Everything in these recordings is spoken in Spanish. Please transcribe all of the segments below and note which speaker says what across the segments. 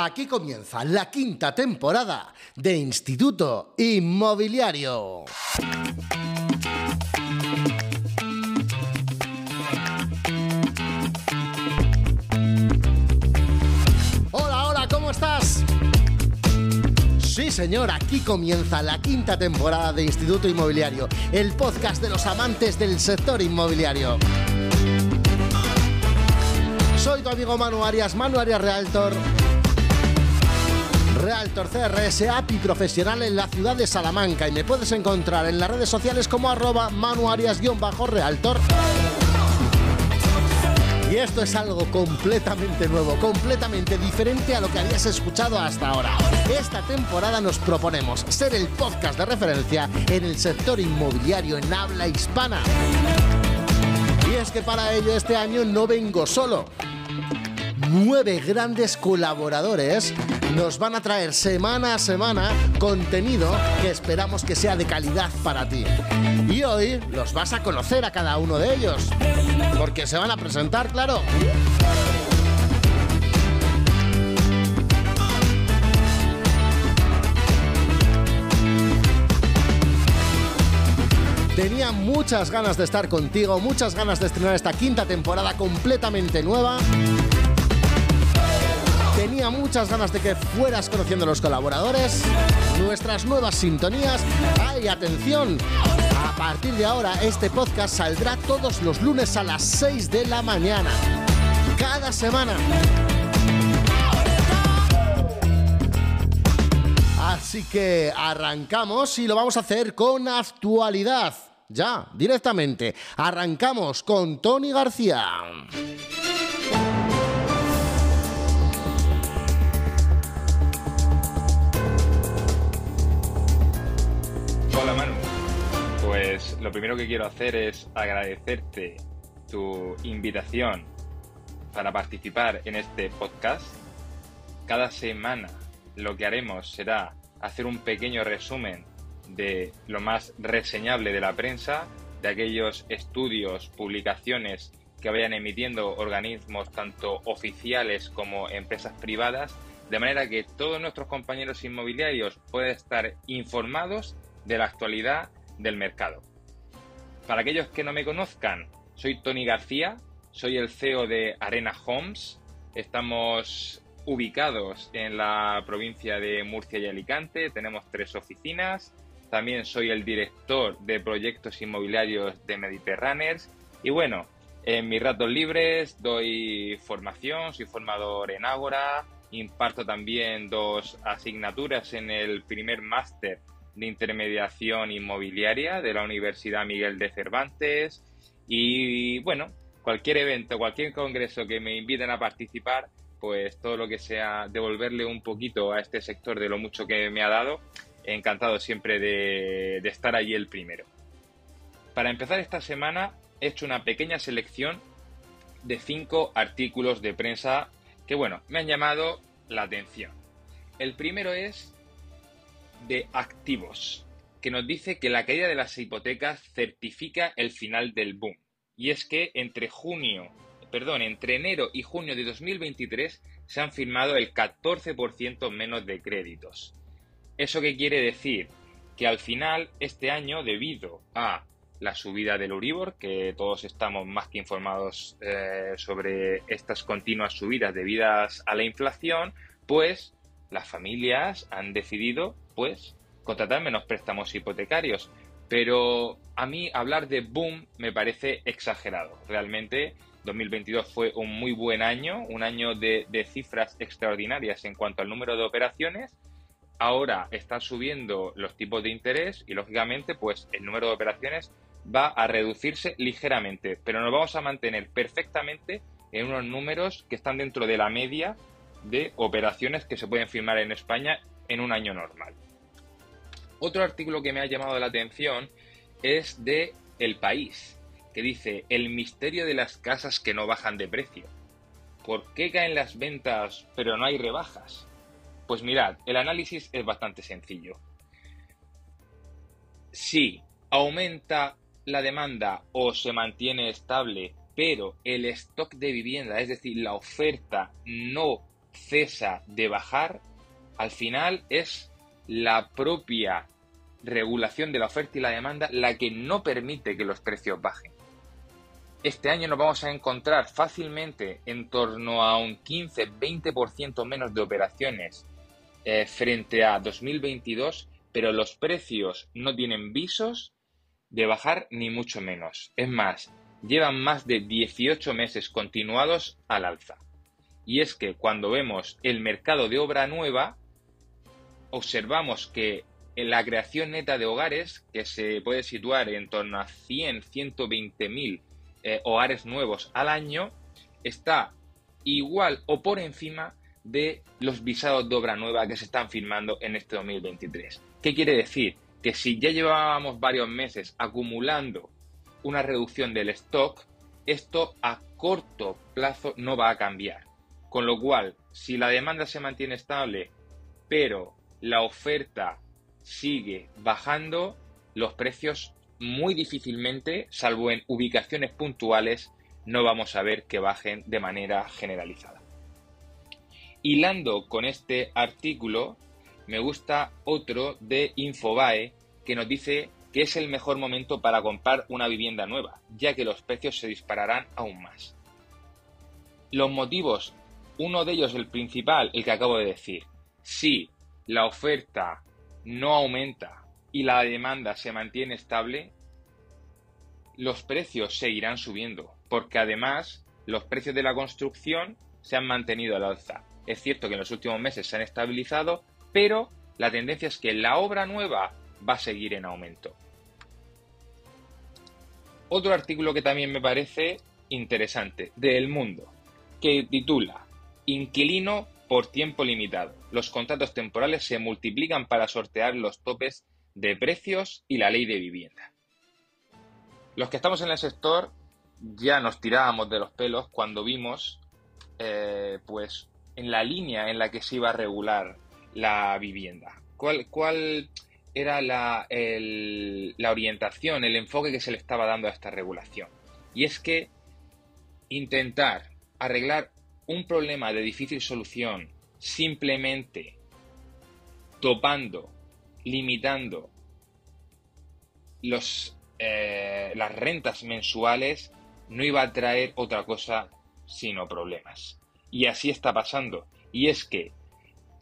Speaker 1: Aquí comienza la quinta temporada de Instituto Inmobiliario. Hola, hola, ¿cómo estás? Sí, señor, aquí comienza la quinta temporada de Instituto Inmobiliario, el podcast de los amantes del sector inmobiliario. Soy tu amigo Manu Arias, Manu Arias Realtor Realtor CRS, API profesional en la ciudad de Salamanca y me puedes encontrar en las redes sociales como arroba manuarias-realtor. Y esto es algo completamente nuevo, completamente diferente a lo que habías escuchado hasta ahora. Esta temporada nos proponemos ser el podcast de referencia en el sector inmobiliario en habla hispana. Y es que para ello este año no vengo solo nueve grandes colaboradores nos van a traer semana a semana contenido que esperamos que sea de calidad para ti. Y hoy los vas a conocer a cada uno de ellos, porque se van a presentar, claro. Tenía muchas ganas de estar contigo, muchas ganas de estrenar esta quinta temporada completamente nueva tenía muchas ganas de que fueras conociendo los colaboradores, nuestras nuevas sintonías. ¡Ay, atención! A partir de ahora, este podcast saldrá todos los lunes a las 6 de la mañana. Cada semana. Así que arrancamos y lo vamos a hacer con actualidad. Ya, directamente. Arrancamos con Tony García.
Speaker 2: Pues lo primero que quiero hacer es agradecerte tu invitación para participar en este podcast. Cada semana lo que haremos será hacer un pequeño resumen de lo más reseñable de la prensa, de aquellos estudios, publicaciones que vayan emitiendo organismos tanto oficiales como empresas privadas, de manera que todos nuestros compañeros inmobiliarios puedan estar informados de la actualidad del mercado. Para aquellos que no me conozcan, soy Tony García, soy el CEO de Arena Homes. Estamos ubicados en la provincia de Murcia y Alicante, tenemos tres oficinas. También soy el director de proyectos inmobiliarios de Mediterráneos. Y bueno, en mis ratos libres doy formación, soy formador en Ágora, imparto también dos asignaturas en el primer máster de intermediación inmobiliaria de la Universidad Miguel de Cervantes y bueno, cualquier evento, cualquier congreso que me inviten a participar, pues todo lo que sea devolverle un poquito a este sector de lo mucho que me ha dado, encantado siempre de, de estar allí el primero. Para empezar esta semana he hecho una pequeña selección de cinco artículos de prensa que bueno, me han llamado la atención. El primero es de activos, que nos dice que la caída de las hipotecas certifica el final del boom. Y es que entre junio, perdón, entre enero y junio de 2023 se han firmado el 14% menos de créditos. ¿Eso qué quiere decir? Que al final, este año, debido a la subida del Uribor, que todos estamos más que informados eh, sobre estas continuas subidas debidas a la inflación, pues las familias han decidido pues contratar menos préstamos hipotecarios. Pero a mí hablar de boom me parece exagerado. Realmente 2022 fue un muy buen año, un año de, cifras extraordinarias en cuanto al número de operaciones. Ahora están subiendo los tipos de interés y lógicamente pues el número de operaciones va a reducirse ligeramente, pero nos vamos a mantener perfectamente en unos números que están dentro de la media de operaciones que se pueden firmar en España en un año normal. Otro artículo que me ha llamado la atención es de El País, que dice El misterio de las casas que no bajan de precio. ¿Por qué caen las ventas pero no hay rebajas? Pues mirad, el análisis es bastante sencillo. Si aumenta la demanda o se mantiene estable, pero el stock de vivienda, es decir, la oferta, no cesa de bajar, al final es la propia regulación de la oferta y la demanda la que no permite que los precios bajen. Este año nos vamos a encontrar fácilmente en torno a un 15-20% menos de operaciones eh, frente a 2022, pero los precios no tienen visos de bajar ni mucho menos. Es más, llevan más de 18 meses continuados al alza. Y es que cuando vemos el mercado de obra nueva, observamos que en la creación neta de hogares, que se puede situar en torno a 100, 120 mil eh, hogares nuevos al año, está igual o por encima de los visados de obra nueva que se están firmando en este 2023. ¿Qué quiere decir? Que si ya llevábamos varios meses acumulando una reducción del stock, esto a corto plazo no va a cambiar. Con lo cual, si la demanda se mantiene estable, pero la oferta sigue bajando, los precios muy difícilmente, salvo en ubicaciones puntuales, no vamos a ver que bajen de manera generalizada. Hilando con este artículo, me gusta otro de Infobae que nos dice que es el mejor momento para comprar una vivienda nueva, ya que los precios se dispararán aún más. Los motivos, uno de ellos el principal, el que acabo de decir. Si la oferta no aumenta y la demanda se mantiene estable, los precios seguirán subiendo, porque además los precios de la construcción se han mantenido al alza. Es cierto que en los últimos meses se han estabilizado, pero la tendencia es que la obra nueva va a seguir en aumento. Otro artículo que también me parece interesante, de El Mundo, que titula Inquilino por tiempo limitado. Los contratos temporales se multiplican para sortear los topes de precios y la ley de vivienda. Los que estamos en el sector ya nos tirábamos de los pelos cuando vimos, eh, pues, en la línea en la que se iba a regular la vivienda. ¿Cuál, cuál era la, la orientación, el enfoque que se le estaba dando a esta regulación. Y es que intentar arreglar un problema de difícil solución simplemente topando, limitando los, eh, las rentas mensuales, no iba a traer otra cosa sino problemas. Y así está pasando. Y es que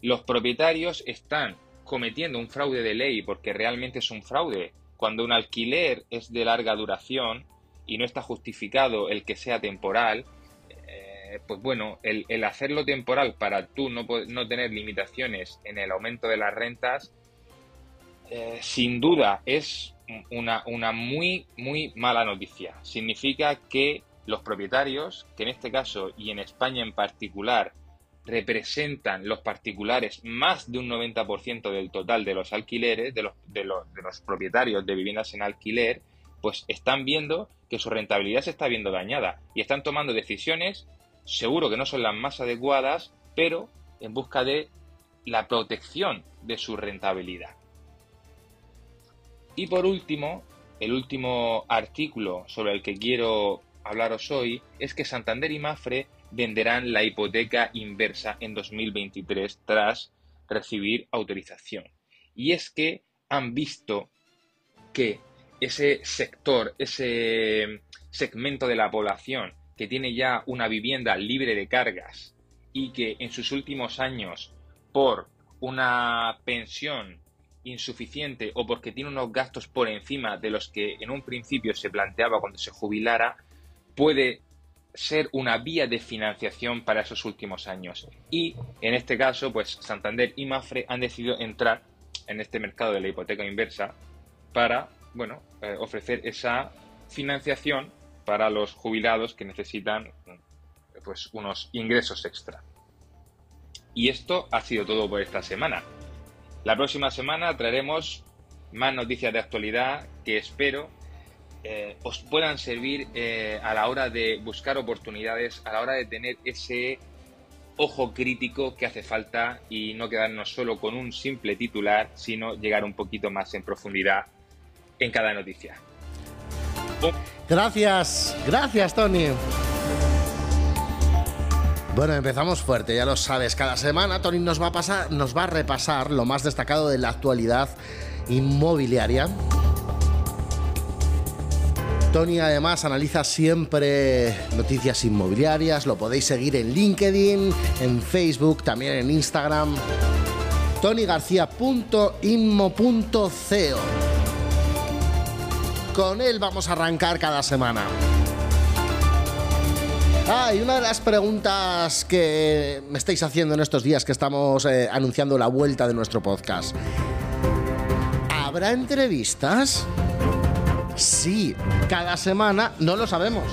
Speaker 2: los propietarios están cometiendo un fraude de ley porque realmente es un fraude. Cuando un alquiler es de larga duración y no está justificado el que sea temporal, eh, pues bueno, el, hacerlo temporal para tú no, no, tener limitaciones en el aumento de las rentas, eh, sin duda es una, una muy, muy mala noticia. Significa que los propietarios, que en este caso y en España en particular, representan los particulares más de un 90% del total de los alquileres, de los, de, los, de los, propietarios de viviendas en alquiler, pues están viendo que su rentabilidad se está viendo dañada y están tomando decisiones, seguro que no son las más adecuadas, pero en busca de la protección de su rentabilidad. Y por último, el último artículo sobre el que quiero hablaros hoy es que Santander y Mafre venderán la hipoteca inversa en 2023 tras recibir autorización. Y es que han visto que ese sector, ese segmento de la población que tiene ya una vivienda libre de cargas y que en sus últimos años por una pensión insuficiente o porque tiene unos gastos por encima de los que en un principio se planteaba cuando se jubilara, puede ser una vía de financiación para esos últimos años. Y en este caso, pues Santander y Mafre han decidido entrar en este mercado de la hipoteca inversa para, bueno, eh, ofrecer esa financiación para los jubilados que necesitan pues unos ingresos extra. Y esto ha sido todo por esta semana. La próxima semana traeremos más noticias de actualidad que espero eh, os puedan servir eh, a la hora de buscar oportunidades, a la hora de tener ese ojo crítico que hace falta y no quedarnos solo con un simple titular, sino llegar un poquito más en profundidad en cada noticia.
Speaker 1: Gracias, gracias Tony. Bueno, empezamos fuerte, ya lo sabes. Cada semana Tony nos va a pasar, nos va a repasar lo más destacado de la actualidad inmobiliaria. Tony además analiza siempre noticias inmobiliarias, lo podéis seguir en LinkedIn, en Facebook, también en Instagram. tonygarcía.inmo.co Con él vamos a arrancar cada semana. Ah, y una de las preguntas que me estáis haciendo en estos días que estamos eh, anunciando la vuelta de nuestro podcast. ¿Habrá entrevistas? Sí, cada semana no lo sabemos.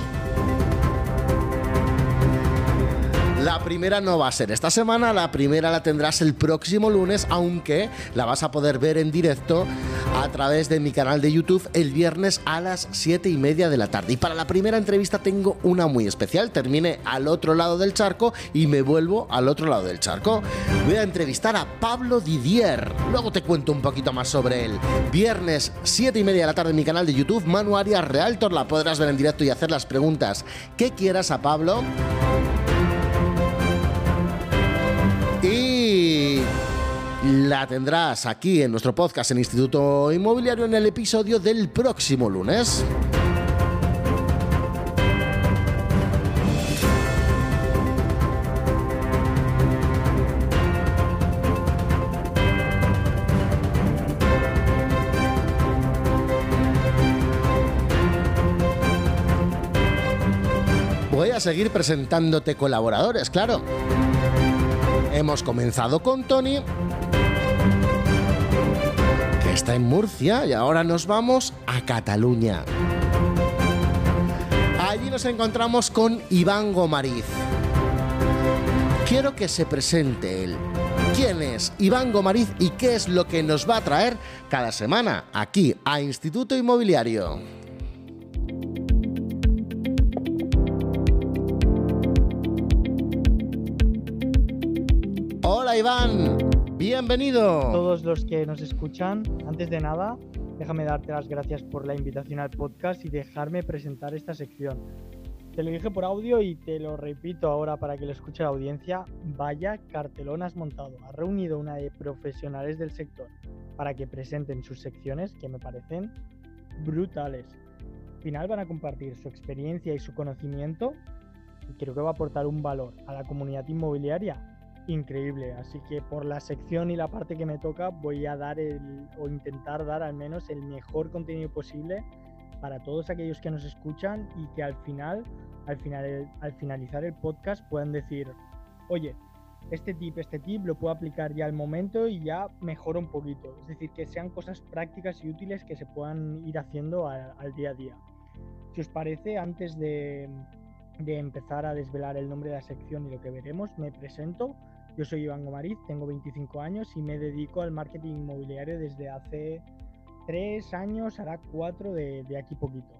Speaker 1: La primera no va a ser esta semana, la primera la tendrás el próximo lunes, aunque la vas a poder ver en directo a través de mi canal de YouTube el viernes a las 7 y media de la tarde. Y para la primera entrevista tengo una muy especial. Termine al otro lado del charco y me vuelvo al otro lado del charco. Voy a entrevistar a Pablo Didier. Luego te cuento un poquito más sobre él. Viernes 7 y media de la tarde en mi canal de YouTube, Manu Arias Realtor. La podrás ver en directo y hacer las preguntas que quieras a Pablo. La tendrás aquí en nuestro podcast en Instituto Inmobiliario en el episodio del próximo lunes. Voy a seguir presentándote colaboradores, claro. Hemos comenzado con Tony, está en Murcia, y ahora nos vamos a Cataluña. Allí nos encontramos con Iván Gomariz. Quiero que se presente él. ¿Quién es Iván Gomariz y qué es lo que nos va a traer cada semana aquí a Instituto Inmobiliario? Hola Iván, bienvenido.
Speaker 3: Todos los que nos escuchan, antes de nada, déjame darte las gracias por la invitación al podcast y dejarme presentar esta sección. Te lo dije por audio y te lo repito ahora para que lo escuche la audiencia. Vaya cartelón has montado. Has reunido una de profesionales del sector para que presenten sus secciones que me parecen brutales. Al final van a compartir su experiencia y su conocimiento y creo que va a aportar un valor a la comunidad inmobiliaria increíble. Así que por la sección y la parte que me toca voy a dar el, o intentar dar al menos el mejor contenido posible para todos aquellos que nos escuchan y que al final, al, final, al finalizar el podcast puedan decir, oye, este tip, este tip lo puedo aplicar ya al momento y ya mejora un poquito. Es decir, que sean cosas prácticas y útiles que se puedan ir haciendo al día a día. Si os parece, antes de, de empezar a desvelar el nombre de la sección y lo que veremos, me presento. Yo soy Iván Gomariz, tengo 25 años y me dedico al marketing inmobiliario desde hace tres años, hará cuatro de, de aquí poquito.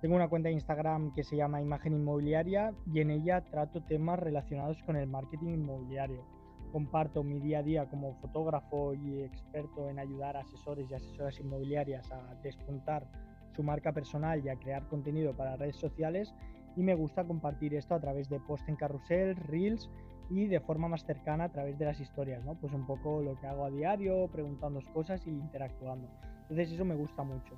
Speaker 3: Tengo una cuenta de Instagram que se llama Imagen Inmobiliaria y en ella trato temas relacionados con el marketing inmobiliario. Comparto mi día a día como fotógrafo y experto en ayudar a asesores y asesoras inmobiliarias a despuntar su marca personal y a crear contenido para redes sociales y me gusta compartir esto a través de post en carrusel, reels y de forma más cercana a través de las historias, ¿no? Pues un poco lo que hago a diario, preguntando cosas y interactuando. Entonces eso me gusta mucho.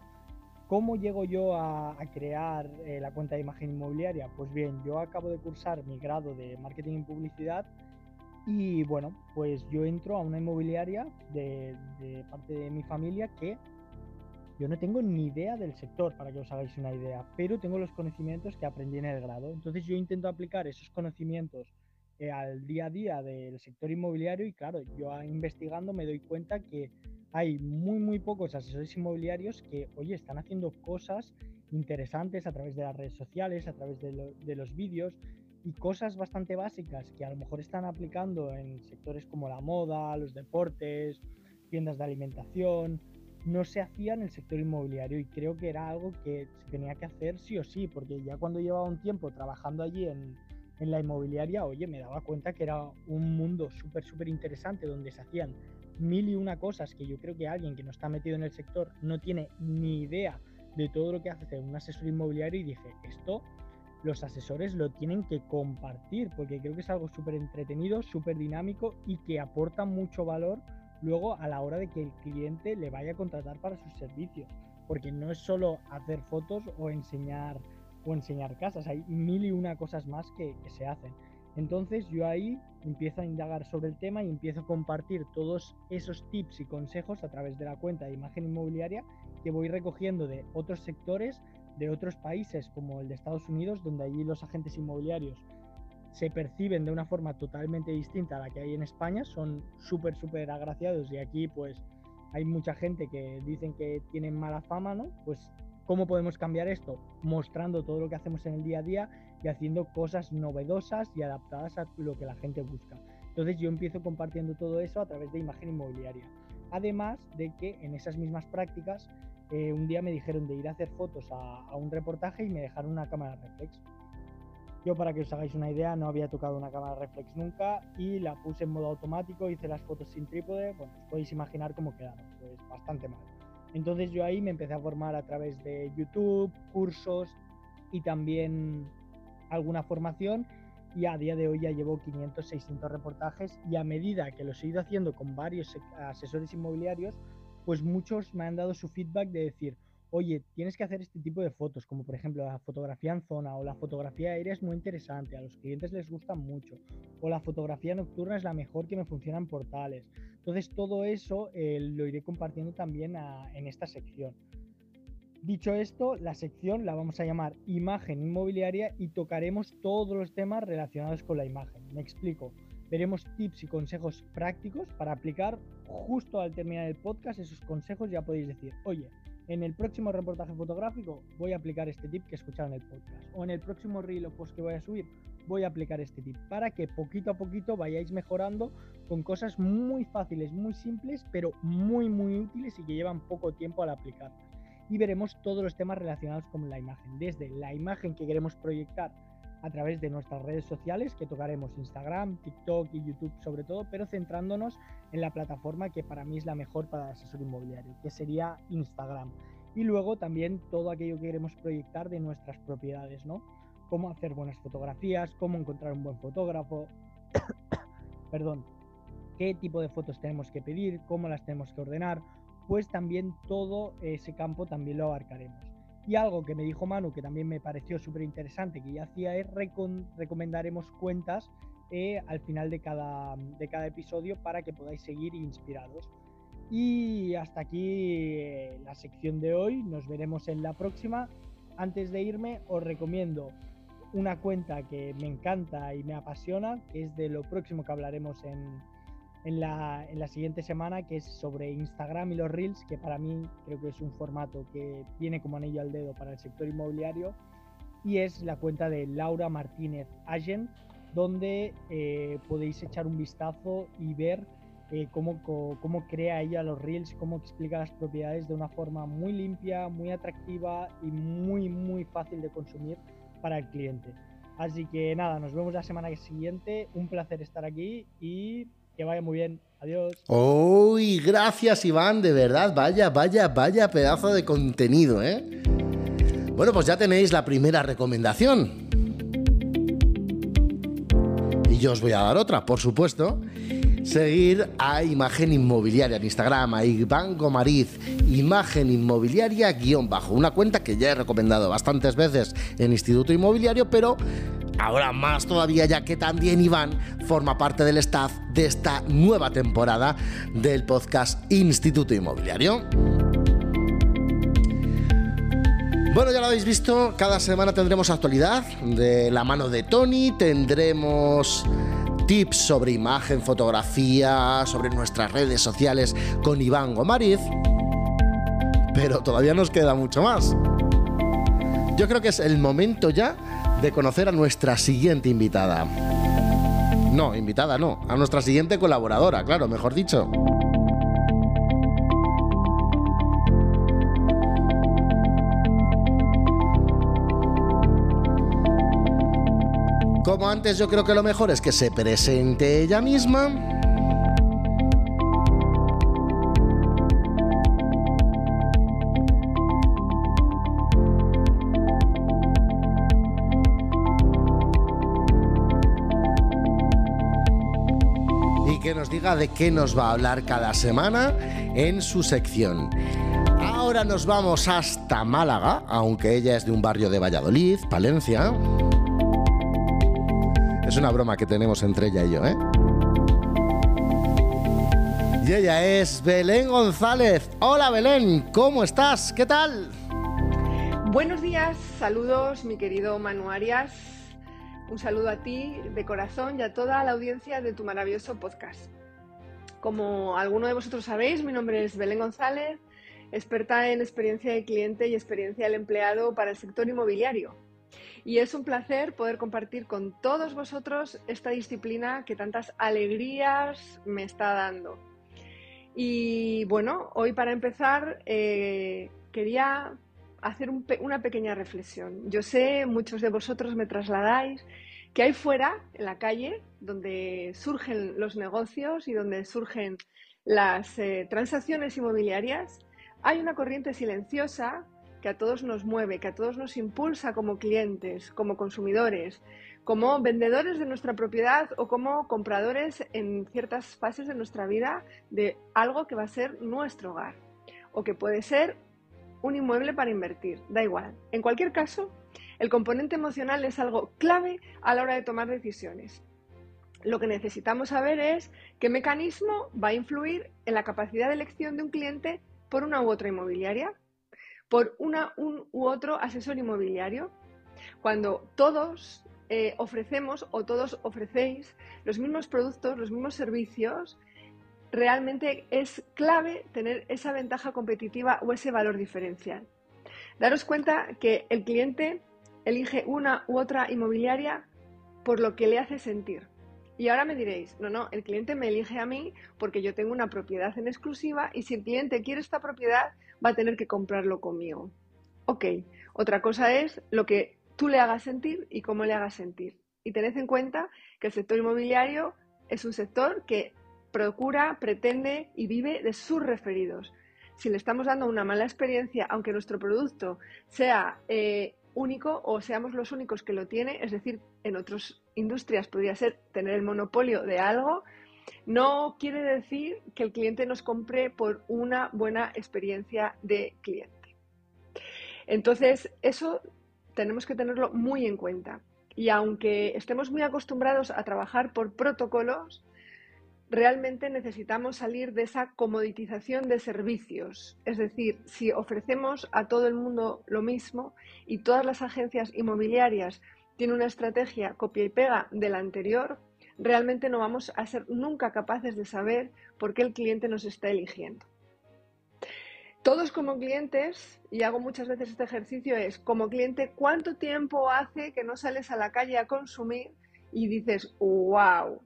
Speaker 3: ¿Cómo llego yo a, crear eh, la cuenta de imagen inmobiliaria? Pues bien, yo acabo de cursar mi grado de marketing y publicidad y bueno, pues yo entro a una inmobiliaria de, de parte de mi familia que yo no tengo ni idea del sector, para que os hagáis una idea, pero tengo los conocimientos que aprendí en el grado. Entonces yo intento aplicar esos conocimientos eh, al día a día del sector inmobiliario y claro, yo investigando me doy cuenta que hay muy muy pocos asesores inmobiliarios que, oye, están haciendo cosas interesantes a través de las redes sociales, a través de, los vídeos y cosas bastante básicas que a lo mejor están aplicando en sectores como la moda, los deportes, tiendas de alimentación, no se hacía en el sector inmobiliario y creo que era algo que se tenía que hacer sí o sí, porque ya cuando llevaba un tiempo trabajando allí en, en la inmobiliaria, oye, me daba cuenta que era un mundo súper, súper interesante donde se hacían mil y una cosas que yo creo que alguien que no está metido en el sector no tiene ni idea de todo lo que hace un asesor inmobiliario y dije, esto los asesores lo tienen que compartir, porque creo que es algo súper entretenido, súper dinámico y que aporta mucho valor luego a la hora de que el cliente le vaya a contratar para sus servicios. Porque no es solo hacer fotos o enseñar, o enseñar casas, hay mil y una cosas más que, se hacen. Entonces yo ahí empiezo a indagar sobre el tema y empiezo a compartir todos esos tips y consejos a través de la cuenta de imagen inmobiliaria que voy recogiendo de otros sectores, de otros países como el de Estados Unidos, donde allí los agentes inmobiliarios se perciben de una forma totalmente distinta a la que hay en España, son súper, súper agraciados y aquí pues hay mucha gente que dicen que tienen mala fama, ¿no? Pues ¿cómo podemos cambiar esto? Mostrando todo lo que hacemos en el día a día y haciendo cosas novedosas y adaptadas a lo que la gente busca. Entonces yo empiezo compartiendo todo eso a través de imagen inmobiliaria. Además de que en esas mismas prácticas, eh, un día me dijeron de ir a hacer fotos a, un reportaje y me dejaron una cámara reflex. Yo, para que os hagáis una idea, no había tocado una cámara reflex nunca y la puse en modo automático, hice las fotos sin trípode. Bueno, os podéis imaginar cómo quedaron, pues bastante mal. Entonces yo ahí me empecé a formar a través de YouTube, cursos y también alguna formación y a día de hoy ya llevo 500, 600 reportajes y a medida que los he ido haciendo con varios asesores inmobiliarios, pues muchos me han dado su feedback de decir, oye, tienes que hacer este tipo de fotos, como por ejemplo la fotografía en zona o la fotografía aérea es muy interesante, a los clientes les gusta mucho, o la fotografía nocturna es la mejor que me funciona en portales. Entonces todo eso eh, lo iré compartiendo también en esta sección. Dicho esto, la sección la vamos a llamar imagen inmobiliaria y tocaremos todos los temas relacionados con la imagen. Me explico. Veremos tips y consejos prácticos para aplicar justo al terminar el podcast. Esos consejos ya podéis decir, oye, en el próximo reportaje fotográfico voy a aplicar este tip que escucharon en el podcast. O en el próximo reel o post que voy a subir voy a aplicar este tip. Para que poquito a poquito vayáis mejorando con cosas muy fáciles, muy simples, pero muy, muy útiles y que llevan poco tiempo al aplicar y veremos todos los temas relacionados con la imagen, desde la imagen que queremos proyectar a través de nuestras redes sociales, que tocaremos Instagram, TikTok y YouTube sobre todo, pero centrándonos en la plataforma que para mí es la mejor para el asesor inmobiliario, que sería Instagram. Y luego también todo aquello que queremos proyectar de nuestras propiedades, ¿no? Cómo hacer buenas fotografías, cómo encontrar un buen fotógrafo, perdón, qué tipo de fotos tenemos que pedir, cómo las tenemos que ordenar, pues también todo ese campo también lo abarcaremos. Y algo que me dijo Manu, que también me pareció súper interesante, que ya hacía, es recomendaremos cuentas eh, al final de cada, de cada episodio para que podáis seguir inspirados. Y hasta aquí eh, la sección de hoy, nos veremos en la próxima. Antes de irme, os recomiendo una cuenta que me encanta y me apasiona, que es de lo próximo que hablaremos en, en la, en la siguiente semana, que es sobre Instagram y los Reels, que para mí creo que es un formato que viene como anillo al dedo para el sector inmobiliario, y es la cuenta de Laura Martínez Agen, donde eh, podéis echar un vistazo y ver eh, cómo, cómo crea ella los Reels, cómo explica las propiedades de una forma muy limpia, muy atractiva y muy, muy fácil de consumir para el cliente. Así que nada, nos vemos la semana siguiente. Un placer estar aquí y que vaya muy bien. Adiós.
Speaker 1: Uy, gracias Iván, de verdad. Vaya, vaya, vaya pedazo de contenido, ¿eh? Bueno, pues ya tenéis la primera recomendación. Y yo os voy a dar otra, por supuesto. Seguir a Imagen Inmobiliaria en Instagram, a Iván Gomariz, Imagen Inmobiliaria guion bajo. Una cuenta que ya he recomendado bastantes veces en Instituto Inmobiliario, pero Ahora más todavía ya que también Iván forma parte del staff de esta nueva temporada del podcast Instituto Inmobiliario. Bueno, ya lo habéis visto, cada semana tendremos actualidad de la mano de Tony, tendremos tips sobre imagen, fotografía, sobre nuestras redes sociales con Iván Gomariz, pero todavía nos queda mucho más. Yo creo que es el momento ya de conocer a nuestra siguiente invitada. No, invitada no, a nuestra siguiente colaboradora, claro, mejor dicho. Como antes, yo creo que lo mejor es que se presente ella misma. y que nos diga de qué nos va a hablar cada semana en su sección. Ahora nos vamos hasta Málaga, aunque ella es de un barrio de Valladolid, Palencia. Es una broma que tenemos entre ella y yo, ¿eh? Y ella es Belén González. Hola Belén, ¿cómo estás? ¿Qué tal?
Speaker 4: Buenos días, saludos mi querido Manu Arias. Un saludo a ti de corazón y a toda la audiencia de tu maravilloso podcast. Como alguno de vosotros sabéis, mi nombre es Belén González, experta en experiencia de cliente y experiencia del empleado para el sector inmobiliario. Y es un placer poder compartir con todos vosotros esta disciplina que tantas alegrías me está dando. Y bueno, hoy para empezar eh, quería hacer una pequeña reflexión. Yo sé, muchos de vosotros me trasladáis que hay fuera, en la calle, donde surgen los negocios y donde surgen las eh, transacciones inmobiliarias, hay una corriente silenciosa que a todos nos mueve, que a todos nos impulsa como clientes, como consumidores, como vendedores de nuestra propiedad o como compradores en ciertas fases de nuestra vida de algo que va a ser nuestro hogar o que puede ser un inmueble para invertir, da igual. En cualquier caso, el componente emocional es algo clave a la hora de tomar decisiones. Lo que necesitamos saber es qué mecanismo va a influir en la capacidad de elección de un cliente por una u otra inmobiliaria, por una un u otro asesor inmobiliario. Cuando todos eh, ofrecemos o todos ofrecéis los mismos productos, los mismos servicios, realmente es clave tener esa ventaja competitiva o ese valor diferencial. Daros cuenta que el cliente elige una u otra inmobiliaria por lo que le hace sentir. Y ahora me diréis, no, no, el cliente me elige a mí porque yo tengo una propiedad en exclusiva y si el cliente quiere esta propiedad va a tener que comprarlo conmigo. Ok, otra cosa es lo que tú le hagas sentir y cómo le hagas sentir. Y tened en cuenta que el sector inmobiliario es un sector que procura, pretende y vive de sus referidos. Si le estamos dando una mala experiencia, aunque nuestro producto sea eh, único o seamos los únicos que lo tiene, es decir, en otras industrias podría ser tener el monopolio de algo, no quiere decir que el cliente nos compre por una buena experiencia de cliente. Entonces, eso tenemos que tenerlo muy en cuenta. Y aunque estemos muy acostumbrados a trabajar por protocolos, realmente necesitamos salir de esa comoditización de servicios. Es decir, si ofrecemos a todo el mundo lo mismo y todas las agencias inmobiliarias tienen una estrategia copia y pega de la anterior, realmente no vamos a ser nunca capaces de saber por qué el cliente nos está eligiendo. Todos como clientes, y hago muchas veces este ejercicio, es como cliente, ¿cuánto tiempo hace que no sales a la calle a consumir y dices, wow,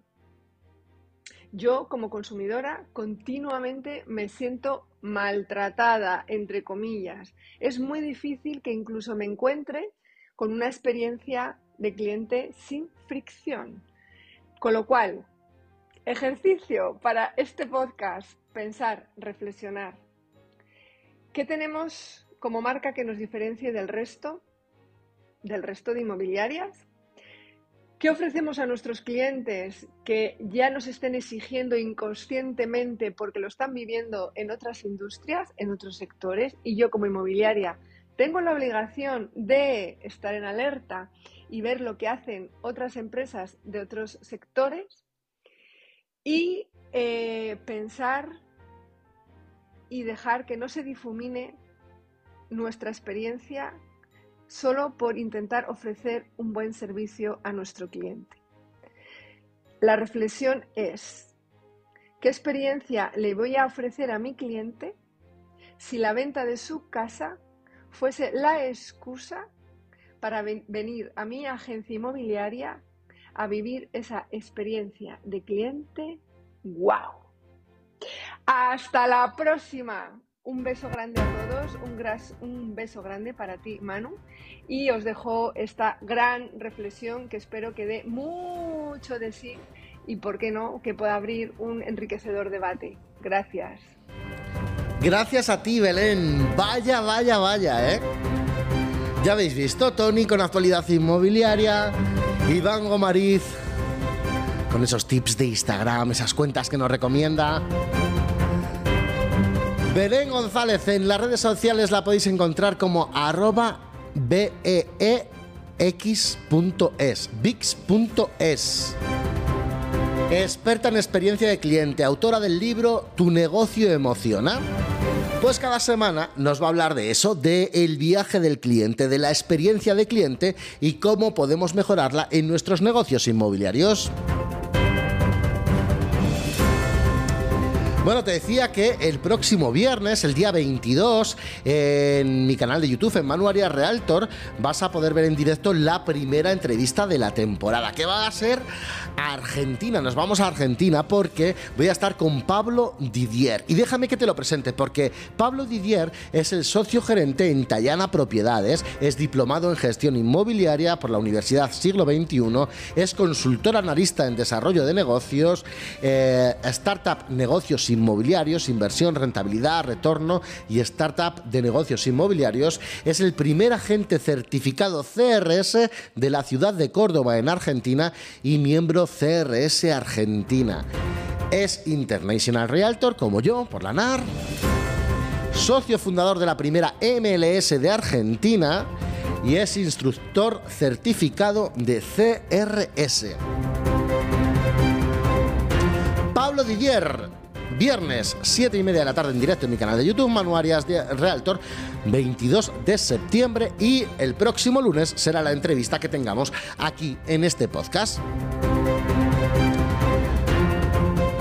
Speaker 4: yo como consumidora continuamente me siento maltratada, entre comillas. Es muy difícil que incluso me encuentre con una experiencia de cliente sin fricción. Con lo cual, ejercicio para este podcast, pensar, reflexionar. ¿Qué tenemos como marca que nos diferencie del resto, del resto de inmobiliarias? ¿Qué ofrecemos a nuestros clientes que ya nos estén exigiendo inconscientemente porque lo están viviendo en otras industrias, en otros sectores? Y yo como inmobiliaria tengo la obligación de estar en alerta y ver lo que hacen otras empresas de otros sectores y eh, pensar y dejar que no se difumine nuestra experiencia solo por intentar ofrecer un buen servicio a nuestro cliente. La reflexión es, ¿qué experiencia le voy a ofrecer a mi cliente si la venta de su casa fuese la excusa para venir a mi agencia inmobiliaria a vivir esa experiencia de cliente? ¡Wow! Hasta la próxima. Un beso grande a todos, un, un, beso grande para ti, Manu, y os dejo esta gran reflexión que espero que dé mucho de sí y, por qué no, que pueda abrir un enriquecedor debate. Gracias.
Speaker 1: Gracias a ti, Belén. Vaya, vaya, vaya, ¿eh? Ya habéis visto, Tony con actualidad inmobiliaria, Iván Gomariz con esos tips de Instagram, esas cuentas que nos recomienda. Belén González en las redes sociales la podéis encontrar como arroba bex.es, bix.es. Experta en experiencia de cliente, autora del libro Tu negocio emociona. Pues cada semana nos va a hablar de eso, de el viaje del cliente, de la experiencia de cliente y cómo podemos mejorarla en nuestros negocios inmobiliarios. Bueno, te decía que el próximo viernes, el día 22, en mi canal de YouTube, en Manuaria Realtor, vas a poder ver en directo la primera entrevista de la temporada, que va a ser Argentina. Nos vamos a Argentina porque voy a estar con Pablo Didier. Y déjame que te lo presente, porque Pablo Didier es el socio gerente en Tayana Propiedades, es diplomado en gestión inmobiliaria por la Universidad Siglo XXI, es consultor analista en desarrollo de negocios, eh, startup negocios inmobiliarios, inversión, rentabilidad, retorno y startup de negocios inmobiliarios. Es el primer agente certificado CRS de la ciudad de Córdoba en Argentina y miembro CRS Argentina. Es International Realtor como yo, por la NAR. Socio fundador de la primera MLS de Argentina y es instructor certificado de CRS. Pablo Didier, viernes 7 y media de la tarde en directo en mi canal de YouTube, Manuarias de Realtor, 22 de septiembre y el próximo lunes será la entrevista que tengamos aquí en este podcast.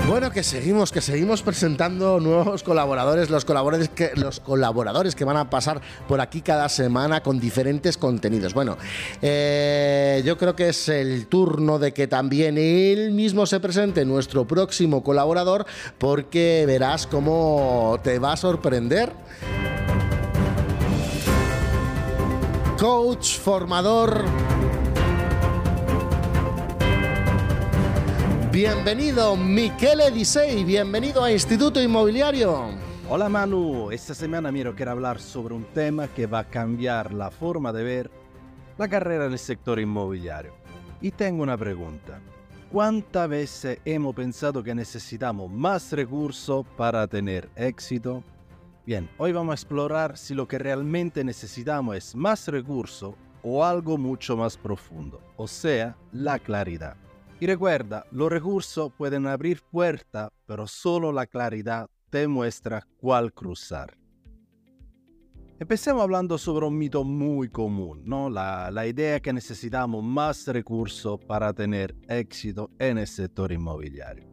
Speaker 1: Bueno, que seguimos, que seguimos presentando nuevos colaboradores, los colaboradores que, los colaboradores que van a pasar por aquí cada semana con diferentes contenidos. Bueno, eh, yo creo que es el turno de que también él mismo se presente nuestro próximo colaborador, porque verás cómo te va a sorprender. Coach, formador Bienvenido, Michele Disei, bienvenido a Instituto Inmobiliario.
Speaker 5: Hola Manu, esta semana miro quiero hablar sobre un tema que va a cambiar la forma de ver la carrera en el sector inmobiliario. Y tengo una pregunta. ¿Cuántas veces hemos pensado que necesitamos más recursos para tener éxito? Bien, hoy vamos a explorar si lo que realmente necesitamos es más recursos o algo mucho más profundo, o sea, la claridad. Y recuerda, los recursos pueden abrir puertas, pero solo la claridad te muestra cuál cruzar. Empecemos hablando sobre un mito muy común, ¿no? La, la idea que necesitamos más recursos para tener éxito en el sector inmobiliario.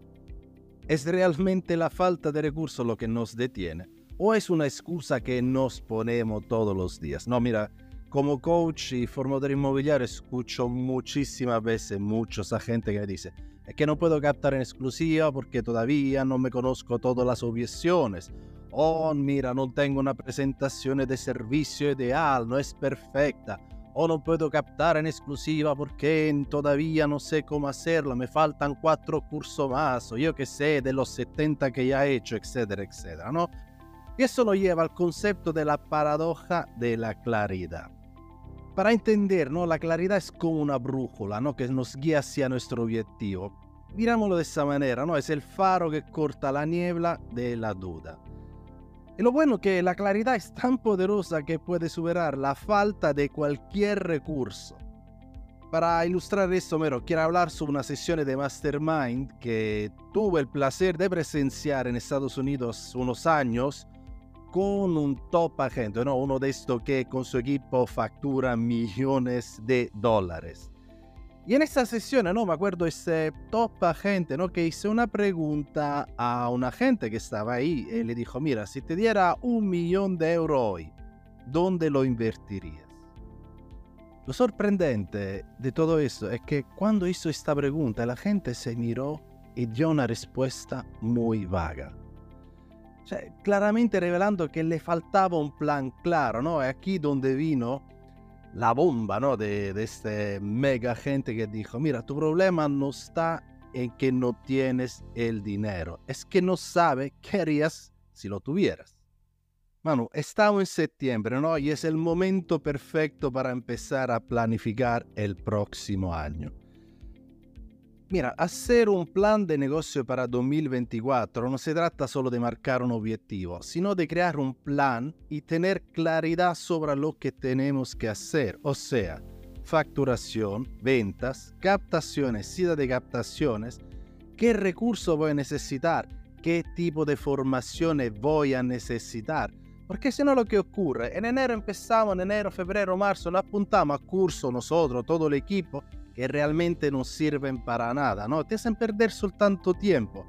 Speaker 5: ¿Es realmente la falta de recursos lo que nos detiene? ¿O es una excusa que nos ponemos todos los días? No, mira, como coach y formador inmobiliario escucho muchísimas veces muchos a gente que dice es que no puedo captar en exclusiva porque todavía no me conozco todas las objeciones. Oh, mira, no tengo una presentación de servicio ideal, no es perfecta. O no puedo captar en exclusiva porque todavía no sé cómo hacerlo, me faltan cuatro cursos más, o yo que sé, de los 70 que ya he hecho, etcétera, etcétera, ¿no? Y eso lo lleva al concepto de la paradoja de la claridad para entender, ¿no? La claridad es como una brújula, ¿no? Que nos guía hacia nuestro objetivo. Mirámoslo de esa manera, ¿no? Es el faro que corta la niebla de la duda. Y lo bueno es que la claridad es tan poderosa que puede superar la falta de cualquier recurso. Para ilustrar esto, mero, quiero hablar sobre una sesión de Mastermind que tuve el placer de presenciar en Estados Unidos unos años con un top agente, ¿no? uno de estos que con su equipo factura millones de dólares. Y en esta sesión, ¿no? Me acuerdo ese top agente, ¿no? Que hizo una pregunta a un agente que estaba ahí. Él le dijo, mira, si te diera un millón de euros hoy, ¿dónde lo invertirías? Lo sorprendente de todo eso es que cuando hizo esta pregunta, la gente se miró y dio una respuesta muy vaga claramente revelando que le faltaba un plan claro, ¿no? Aquí donde vino la bomba, ¿no? De, de este mega gente que dijo, mira, tu problema no está en que no tienes el dinero, es que no sabe qué harías si lo tuvieras. Manu, estamos en septiembre, ¿no? Y es el momento perfecto para empezar a planificar el próximo año. Mira, hacer un plan de negocio para 2024 no se trata solo de marcar un objetivo, sino de crear un plan y tener claridad sobre lo que tenemos que hacer, o sea, facturación, ventas, captaciones, sida de captaciones, qué recursos voy a necesitar, qué tipo de formaciones voy a necesitar. Porque si no lo que ocurre, en enero empezamos, en enero, febrero, marzo, nos apuntamos a curso nosotros, todo el equipo, que realmente no sirven para nada, ¿no? Te hacen perder tanto tiempo.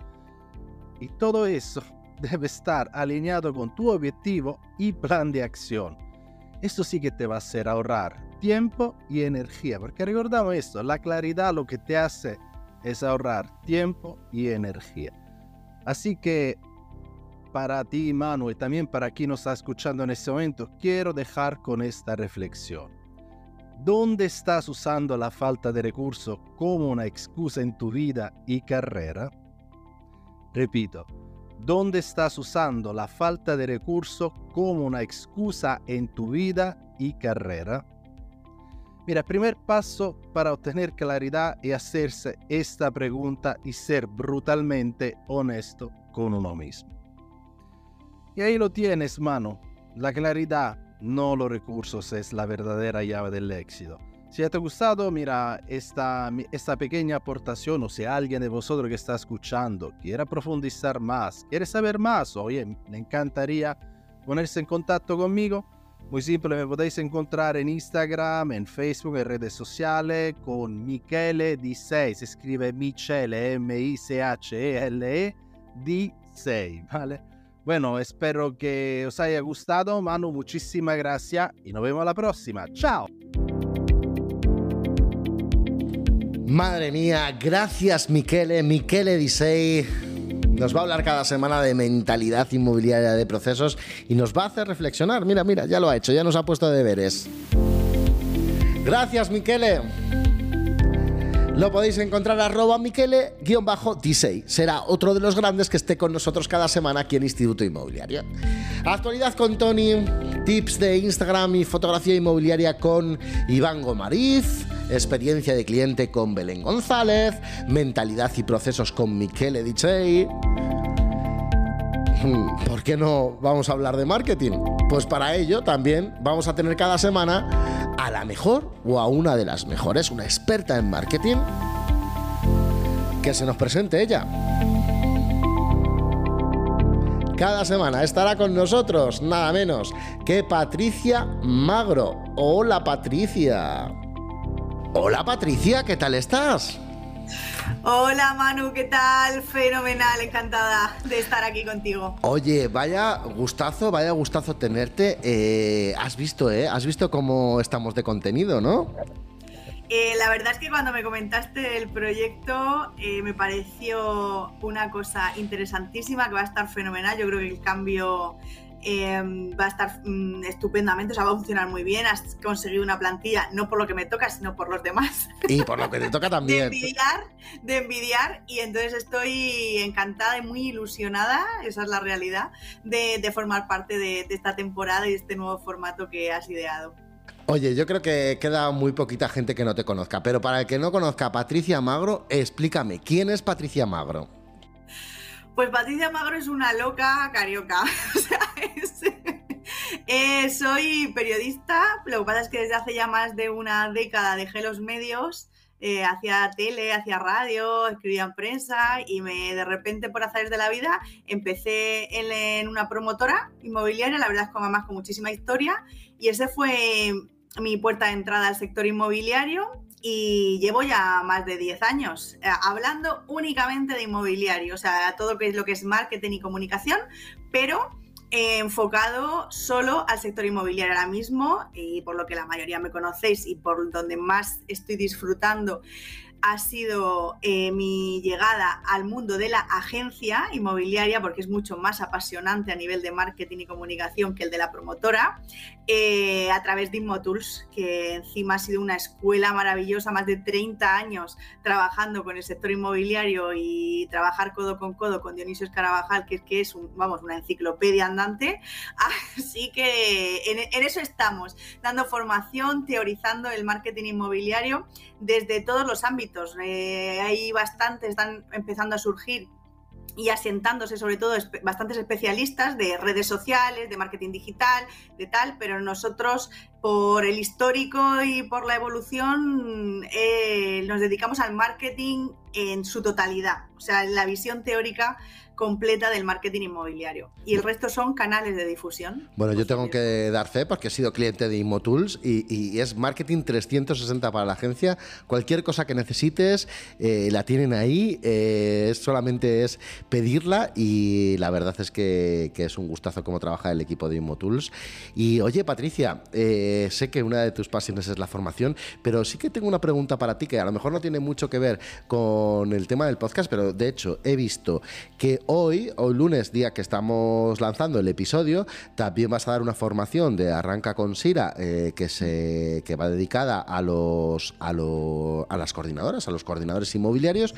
Speaker 5: Y todo eso debe estar alineado con tu objetivo y plan de acción. Esto sí que te va a hacer ahorrar tiempo y energía, porque recordamos esto, la claridad lo que te hace es ahorrar tiempo y energía. Así que para ti, Manu, y también para quien nos está escuchando en este momento, quiero dejar con esta reflexión. ¿Dónde estás usando la falta de recursos como una excusa en tu vida y carrera? Repito, ¿dónde estás usando la falta de recursos como una excusa en tu vida y carrera? Mira, primer paso para obtener claridad es hacerse esta pregunta y ser brutalmente honesto con uno mismo. Y ahí lo tienes, mano. La claridad no los recursos es la verdadera llave del éxito. Si te ha gustado, mira, esta, esta pequeña aportación, o si alguien de vosotros que está escuchando quiere profundizar más, quiere saber más, oye, me encantaría ponerse en contacto conmigo. Muy simple, me podéis encontrar en Instagram, en Facebook, en redes sociales con Michele D6. Se escribe Michele, M-I-C-H-E-L-E, -E, D6, ¿vale? Bueno, espero que os haya gustado. Manu, muchísimas gracias y nos vemos la próxima. Chao.
Speaker 1: Madre mía, gracias Michele, Michele Disei. Nos va a hablar cada semana de mentalidad inmobiliaria de procesos y nos va a hacer reflexionar. Mira, mira, ya lo ha hecho, ya nos ha puesto deberes. Gracias, Michele. Lo podéis encontrar arroba miquele-disei. Será otro de los grandes que esté con nosotros cada semana aquí en Instituto Inmobiliario. Actualidad con Tony, tips de Instagram y fotografía inmobiliaria con Iván Gomariz, experiencia de cliente con Belén González, mentalidad y procesos con Miquele Disei. Hmm, ¿Por qué no vamos a hablar de marketing? Pues para ello también vamos a tener cada semana a la mejor o a una de las mejores, una experta en marketing, que se nos presente ella. Cada semana estará con nosotros nada menos que Patricia Magro. Hola Patricia. Hola Patricia, ¿qué tal estás?
Speaker 6: Hola Manu, ¿qué tal? Fenomenal, encantada de estar aquí contigo.
Speaker 1: Oye, vaya gustazo, vaya gustazo tenerte. Eh, has visto, ¿eh? Has visto cómo estamos de contenido, ¿no?
Speaker 6: Eh, la verdad es que cuando me comentaste el proyecto eh, me pareció una cosa interesantísima que va a estar fenomenal. Yo creo que el cambio Em, va a estar mm, estupendamente, o sea, va a funcionar muy bien. Has conseguido una plantilla, no por lo que me toca, sino por los demás.
Speaker 1: Y por lo que te toca también.
Speaker 6: de envidiar, de envidiar. Y entonces estoy encantada y muy ilusionada, esa es la realidad, de, formar parte de, de esta temporada y este nuevo formato que has ideado.
Speaker 1: Oye, yo creo que queda muy poquita gente que no te conozca, pero para el que no conozca a Patricia Magro, explícame, ¿quién es Patricia Magro?
Speaker 6: Pues Patricia Magro es una loca carioca. Eh, soy periodista, lo que pasa es que desde hace ya más de una década dejé los medios, eh, hacía tele, hacía radio, escribía en prensa y me de repente por hacer de la vida empecé en, una promotora inmobiliaria, la verdad es que además con muchísima historia y ese fue mi puerta de entrada al sector inmobiliario y llevo ya más de 10 años eh, hablando únicamente de inmobiliario, o sea, todo lo que es marketing y comunicación, pero enfocado solo al sector inmobiliario ahora mismo y por lo que la mayoría me conocéis y por donde más estoy disfrutando ha sido eh, mi llegada al mundo de la agencia inmobiliaria, porque es mucho más apasionante a nivel de marketing y comunicación que el de la promotora, eh, a través de Immotools, que encima ha sido una escuela maravillosa, más de 30 años trabajando con el sector inmobiliario y trabajar codo con codo con Dionisio Escarabajal, que, que es vamos, una enciclopedia andante. Así que en, eso estamos, dando formación, teorizando el marketing inmobiliario desde todos los ámbitos. Eh, hay bastantes, están empezando a surgir y asentándose sobre todo bastantes especialistas de redes sociales, de marketing digital, de tal, pero nosotros por el histórico y por la evolución eh, nos dedicamos al marketing en su totalidad, o sea, la visión teórica completa del marketing inmobiliario. Y el resto son canales de difusión.
Speaker 1: Bueno, yo tengo que dar fe porque he sido cliente de Immotools y, y es marketing 360 para la agencia. Cualquier cosa que necesites eh, la tienen ahí, eh, solamente es pedirla y la verdad es que, es un gustazo cómo trabaja el equipo de Immotools. Y oye, Patricia, eh, sé que una de tus pasiones es la formación, pero sí que tengo una pregunta para ti que a lo mejor no tiene mucho que ver con el tema del podcast, pero de hecho he visto que hoy, hoy lunes, día que estamos lanzando el episodio, también vas a dar una formación de Arranca con Sira eh, que, se, que va dedicada a, los, a, a las coordinadoras, a los coordinadores inmobiliarios.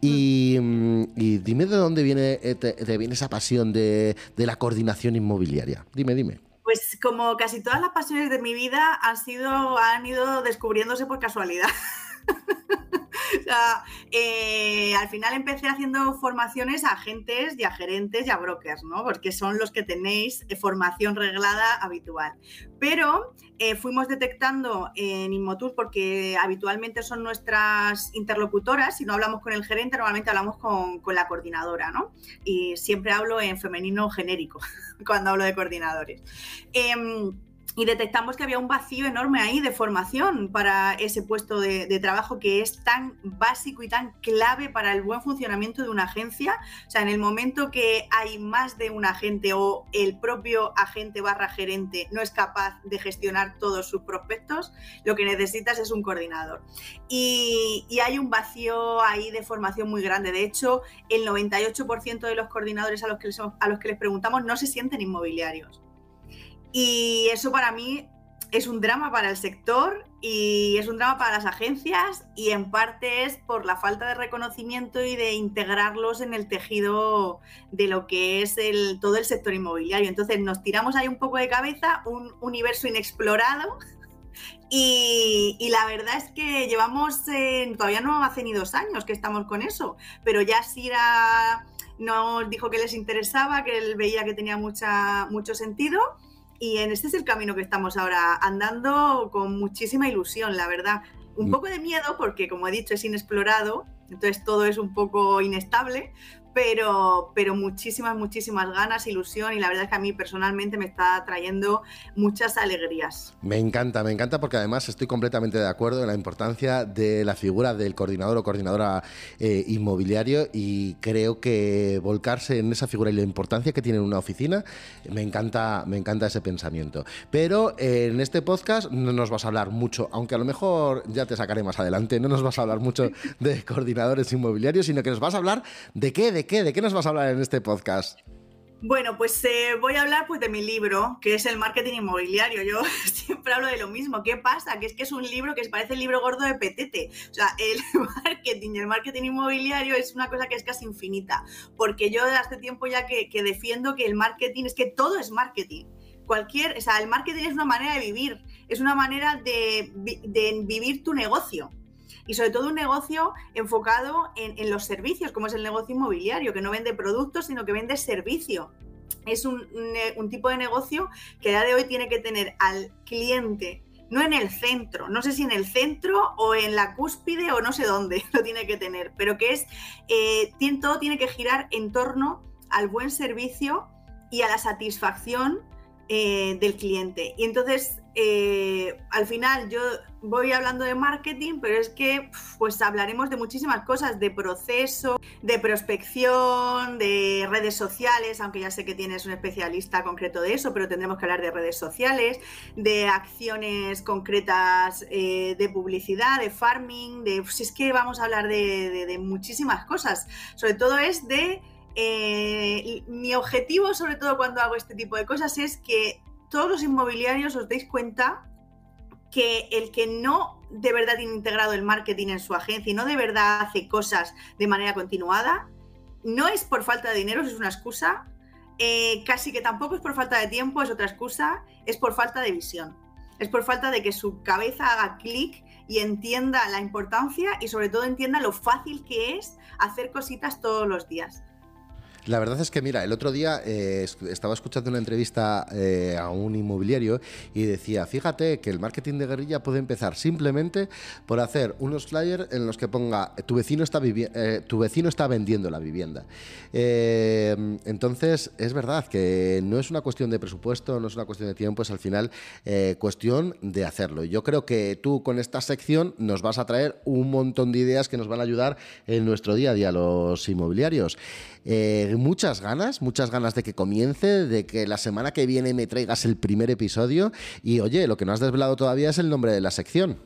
Speaker 1: Y, mm, dime de dónde viene, eh, te, viene esa pasión de, de la coordinación inmobiliaria. Dime, dime.
Speaker 6: Pues como casi todas las pasiones de mi vida han sido, han ido descubriéndose por casualidad. Eh, al final empecé haciendo formaciones a agentes y a gerentes y a brokers, ¿no? Porque son los que tenéis eh, formación reglada habitual. Pero eh, fuimos detectando en Inmotur, porque habitualmente son nuestras interlocutoras, si no hablamos con el gerente, normalmente hablamos con, la coordinadora, ¿no? Y siempre hablo en femenino genérico cuando hablo de coordinadores. Em, y detectamos que había un vacío enorme ahí de formación para ese puesto de, trabajo que es tan básico y tan clave para el buen funcionamiento de una agencia. O sea, en el momento que hay más de un agente o el propio agente barra gerente no es capaz de gestionar todos sus prospectos, lo que necesitas es un coordinador. Y, hay un vacío ahí de formación muy grande. De hecho, el 98% de los coordinadores a los que a los que les preguntamos no se sienten inmobiliarios. Y eso para mí es un drama para el sector y es un drama para las agencias y en parte es por la falta de reconocimiento y de integrarlos en el tejido de lo que es el, todo el sector inmobiliario. Entonces nos tiramos ahí un poco de cabeza, un universo inexplorado y, la verdad es que llevamos, todavía no hace ni dos años que estamos con eso, pero ya Sira nos dijo que les interesaba, que él veía que tenía mucha, mucho sentido y en este es el camino que estamos ahora andando con muchísima ilusión, la verdad. Un mm. poco de miedo porque, como he dicho, es inexplorado, entonces todo es un poco inestable, pero, pero muchísimas, muchísimas ganas, ilusión y la verdad es que a mí personalmente me está trayendo muchas alegrías.
Speaker 1: Me encanta, me encanta porque además estoy completamente de acuerdo en la importancia de la figura del coordinador o coordinadora eh, inmobiliario y creo que volcarse en esa figura y la importancia que tiene una oficina, me encanta, me encanta ese pensamiento. Pero eh, en este podcast no nos vas a hablar mucho, aunque a lo mejor ya te sacaré más adelante, no nos vas a hablar mucho de coordinadores inmobiliarios, sino que nos vas a hablar de qué, de ¿De qué? ¿De qué nos vas a hablar en este podcast?
Speaker 6: Bueno, pues eh, voy a hablar pues, de mi libro, que es el marketing inmobiliario. Yo siempre hablo de lo mismo. ¿Qué pasa? Que es que es un libro que parece el libro gordo de Petete. O sea, el marketing, el marketing inmobiliario es una cosa que es casi infinita. Porque yo hace tiempo ya que, defiendo que el marketing es que todo es marketing. Cualquier, o sea, el marketing es una manera de vivir, es una manera de, de vivir tu negocio y sobre todo un negocio enfocado en, los servicios, como es el negocio inmobiliario, que no vende productos, sino que vende servicio. Es un, tipo de negocio que a día de hoy tiene que tener al cliente no en el centro, no sé si en el centro o en la cúspide o no sé dónde lo tiene que tener, pero que es, eh, todo tiene que girar en torno al buen servicio y a la satisfacción eh, del cliente. Y entonces, eh, al final yo voy hablando de marketing, pero es que pues hablaremos de muchísimas cosas, de proceso, de prospección, de redes sociales, aunque ya sé que tienes un especialista concreto de eso, pero tendremos que hablar de redes sociales, de acciones concretas eh, de publicidad, de farming, de si es que vamos a hablar de muchísimas cosas. Sobre todo es de eh, mi objetivo, sobre todo cuando hago este tipo de cosas, es que todos los inmobiliarios os deis cuenta que el que no de verdad tiene integrado el marketing en su agencia y no de verdad hace cosas de manera continuada, no es por falta de dinero, es una excusa. Eh, casi que tampoco es por falta de tiempo, es otra excusa, es por falta de visión. Es por falta de que su cabeza haga clic y entienda la importancia y sobre todo entienda lo fácil que es hacer cositas todos los días.
Speaker 1: La verdad es que, mira, el otro día eh, estaba escuchando una entrevista eh, a un inmobiliario y decía, fíjate que el marketing de guerrilla puede empezar simplemente por hacer unos flyers en los que ponga tu vecino está, eh, tu vecino está vendiendo la vivienda. entonces, es verdad que no es una cuestión de presupuesto, no es una cuestión de tiempo, es al final cuestión de hacerlo. Yo creo que tú con esta sección nos vas a traer un montón de ideas que nos van a ayudar en nuestro día a día los inmobiliarios. Eh, muchas ganas, muchas ganas de que comience, de que la semana que viene me traigas el primer episodio. Y oye, lo que no has desvelado todavía es el nombre de la sección.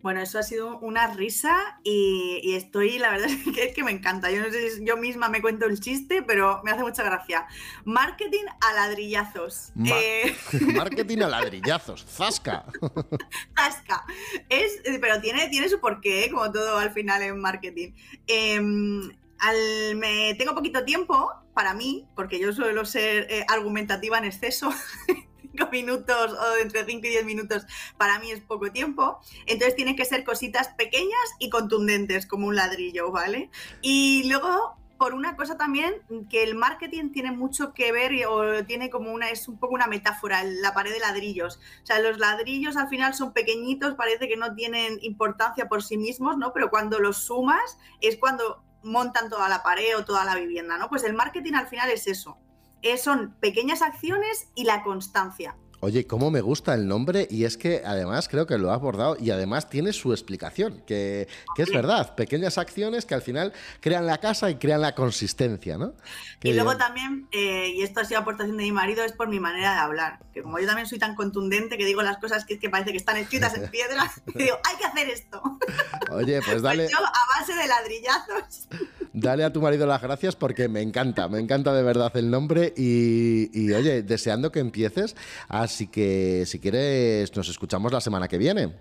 Speaker 6: Bueno, eso ha sido una risa y, estoy, la verdad es que, me encanta. Yo no sé si yo misma me cuento el chiste, pero me hace mucha gracia. Marketing a ladrillazos.
Speaker 1: Eh, marketing a ladrillazos. Zasca.
Speaker 6: Zasca. Es, pero tiene, tiene su porqué, como todo al final en marketing. Em, al, me, tengo poquito tiempo para mí, porque yo suelo ser eh, argumentativa en exceso. cinco minutos o entre 5 y 10 minutos para mí es poco tiempo. Entonces tienen que ser cositas pequeñas y contundentes, como un ladrillo, ¿vale? Y luego por una cosa también que el marketing tiene mucho que ver o tiene como una es un poco una metáfora la pared de ladrillos o sea los ladrillos al final son pequeñitos parece que no tienen importancia por sí mismos no pero cuando los sumas es cuando montan toda la pared o toda la vivienda, ¿no? Pues el marketing al final es eso. son pequeñas acciones y la constancia.
Speaker 1: Oye, cómo me gusta el nombre y es que además creo que lo ha abordado y además tiene su explicación, que, es verdad, pequeñas acciones que al final crean la casa y crean la consistencia, ¿no?
Speaker 6: y luego también, eh, y esto ha sido aportación de mi marido, es por mi manera de hablar, que como yo también soy tan contundente que digo las cosas que, que parece que están escritas en piedra, digo, hay que hacer esto.
Speaker 1: Oye, pues dale...
Speaker 6: Pues yo a base de ladrillazos.
Speaker 1: Dale a tu marido las gracias porque me encanta, me encanta de verdad el nombre y, y oye, deseando que empieces a Así que si quieres, nos escuchamos la semana que viene.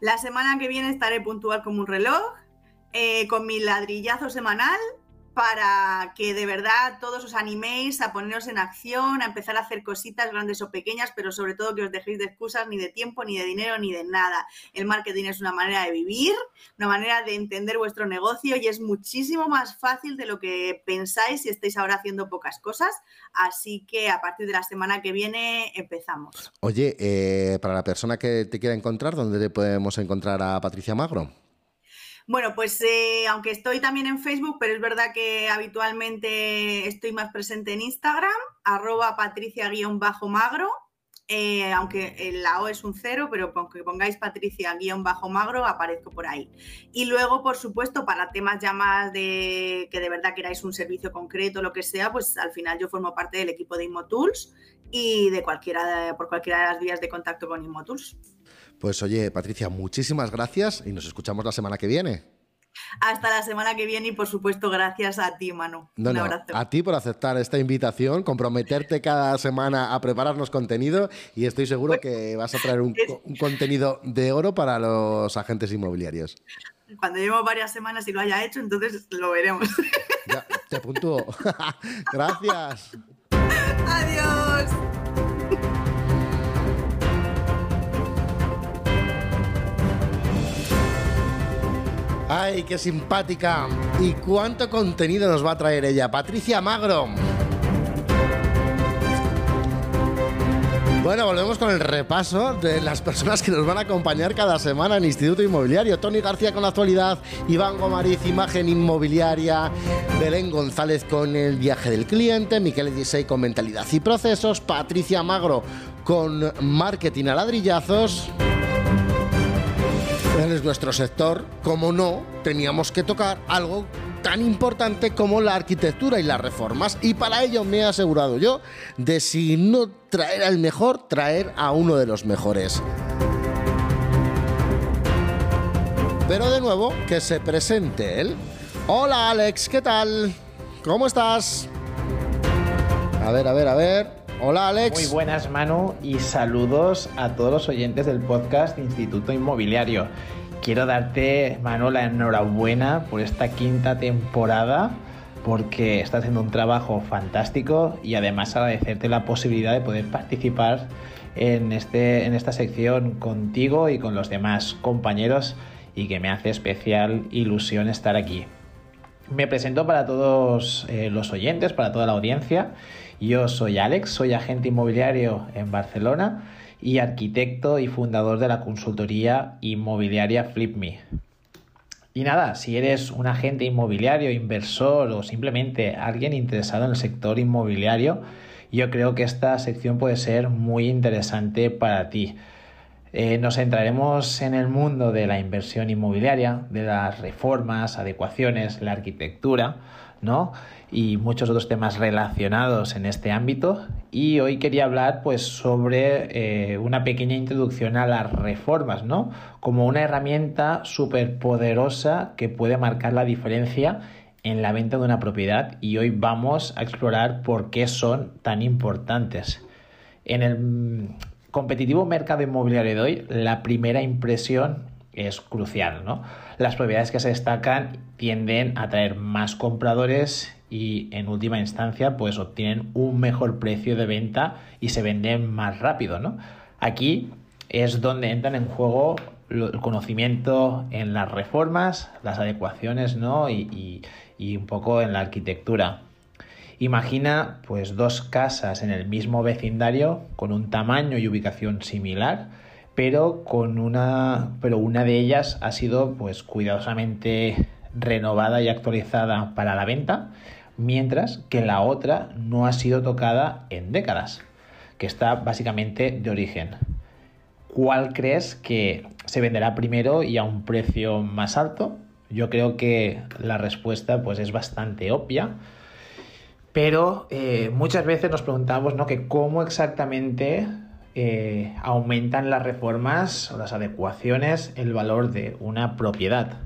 Speaker 6: La semana que viene estaré puntual como un reloj, eh, con mi ladrillazo semanal para que de verdad todos os animéis a poneros en acción, a empezar a hacer cositas grandes o pequeñas, pero sobre todo que os dejéis de excusas ni de tiempo, ni de dinero, ni de nada. El marketing es una manera de vivir, una manera de entender vuestro negocio y es muchísimo más fácil de lo que pensáis si estáis ahora haciendo pocas cosas. Así que a partir de la semana que viene empezamos.
Speaker 1: Oye, eh, para la persona que te quiera encontrar, ¿dónde podemos encontrar a Patricia Magro?
Speaker 6: Bueno, pues eh, aunque estoy también en Facebook, pero es verdad que habitualmente estoy más presente en Instagram, arroba patricia-magro, eh, aunque la O es un cero, pero aunque pongáis patricia-magro, aparezco por ahí. Y luego, por supuesto, para temas ya más de que de verdad queráis un servicio concreto, lo que sea, pues al final yo formo parte del equipo de InmoTools y de cualquiera, por cualquiera de las vías de contacto con InmoTools.
Speaker 1: Pues oye, Patricia, muchísimas gracias y nos escuchamos la semana que viene.
Speaker 6: Hasta la semana que viene y por supuesto gracias a ti, Manu. Un abrazo.
Speaker 1: A ti por aceptar esta invitación, comprometerte cada semana a prepararnos contenido y estoy seguro pues que vas a traer un, contenido de oro para los agentes inmobiliarios.
Speaker 6: Cuando llevo varias semanas y lo haya hecho, entonces lo veremos.
Speaker 1: Ya, te puntúo. gracias.
Speaker 6: Adiós.
Speaker 1: ¡Ay, qué simpática! ¿Y cuánto contenido nos va a traer ella? Patricia Magro. Bueno, volvemos con el repaso de las personas que nos van a acompañar cada semana en Instituto Inmobiliario. Tony García con la actualidad, Iván Gomariz, imagen inmobiliaria, Belén González con el viaje del cliente, Miquel Edisei con mentalidad y procesos, Patricia Magro con marketing a ladrillazos es nuestro sector, como no, teníamos que tocar algo tan importante como la arquitectura y las reformas. Y para ello me he asegurado yo de si no traer al mejor, traer a uno de los mejores. Pero de nuevo, que se presente él. Hola Alex, ¿qué tal? ¿Cómo estás? A ver, a ver, a ver. Hola Alex.
Speaker 7: Muy buenas Manu y saludos a todos los oyentes del podcast Instituto Inmobiliario. Quiero darte, Manu, la enhorabuena por esta quinta temporada. porque estás haciendo un trabajo fantástico y además agradecerte la posibilidad de poder participar en, este, en esta sección contigo y con los demás compañeros y que me hace especial ilusión estar aquí. Me presento para todos eh, los oyentes, para toda la audiencia. Yo soy Alex, soy agente inmobiliario en Barcelona y arquitecto y fundador de la consultoría inmobiliaria FlipMe. Y nada, si eres un agente inmobiliario, inversor o simplemente alguien interesado en el sector inmobiliario, yo creo que esta sección puede ser muy interesante para ti. Eh, nos centraremos en el mundo de la inversión inmobiliaria, de las reformas, adecuaciones, la arquitectura, ¿no? y muchos otros temas relacionados en este ámbito. Y hoy quería hablar pues sobre eh, una pequeña introducción a las reformas, ¿no? Como una herramienta súper poderosa que puede marcar la diferencia en la venta de una propiedad y hoy vamos a explorar por qué son tan importantes. En el competitivo mercado inmobiliario de hoy, la primera impresión es crucial, ¿no? Las propiedades que se destacan tienden a traer más compradores y en última instancia pues obtienen un mejor precio de venta y se venden más rápido, ¿no? Aquí es donde entran en juego el conocimiento en las reformas, las adecuaciones, ¿no? Y, y un poco en la arquitectura. Imagina pues dos casas en el mismo vecindario con un tamaño y ubicación similar, pero con una pero una de ellas ha sido pues cuidadosamente renovada y actualizada para la venta mientras que la otra no ha sido tocada en décadas, que está básicamente de origen. ¿Cuál crees que se venderá primero y a un precio más alto? Yo creo que la respuesta pues, es bastante obvia, pero eh, muchas veces nos preguntamos ¿no? que cómo exactamente eh, aumentan las reformas o las adecuaciones el valor de una propiedad.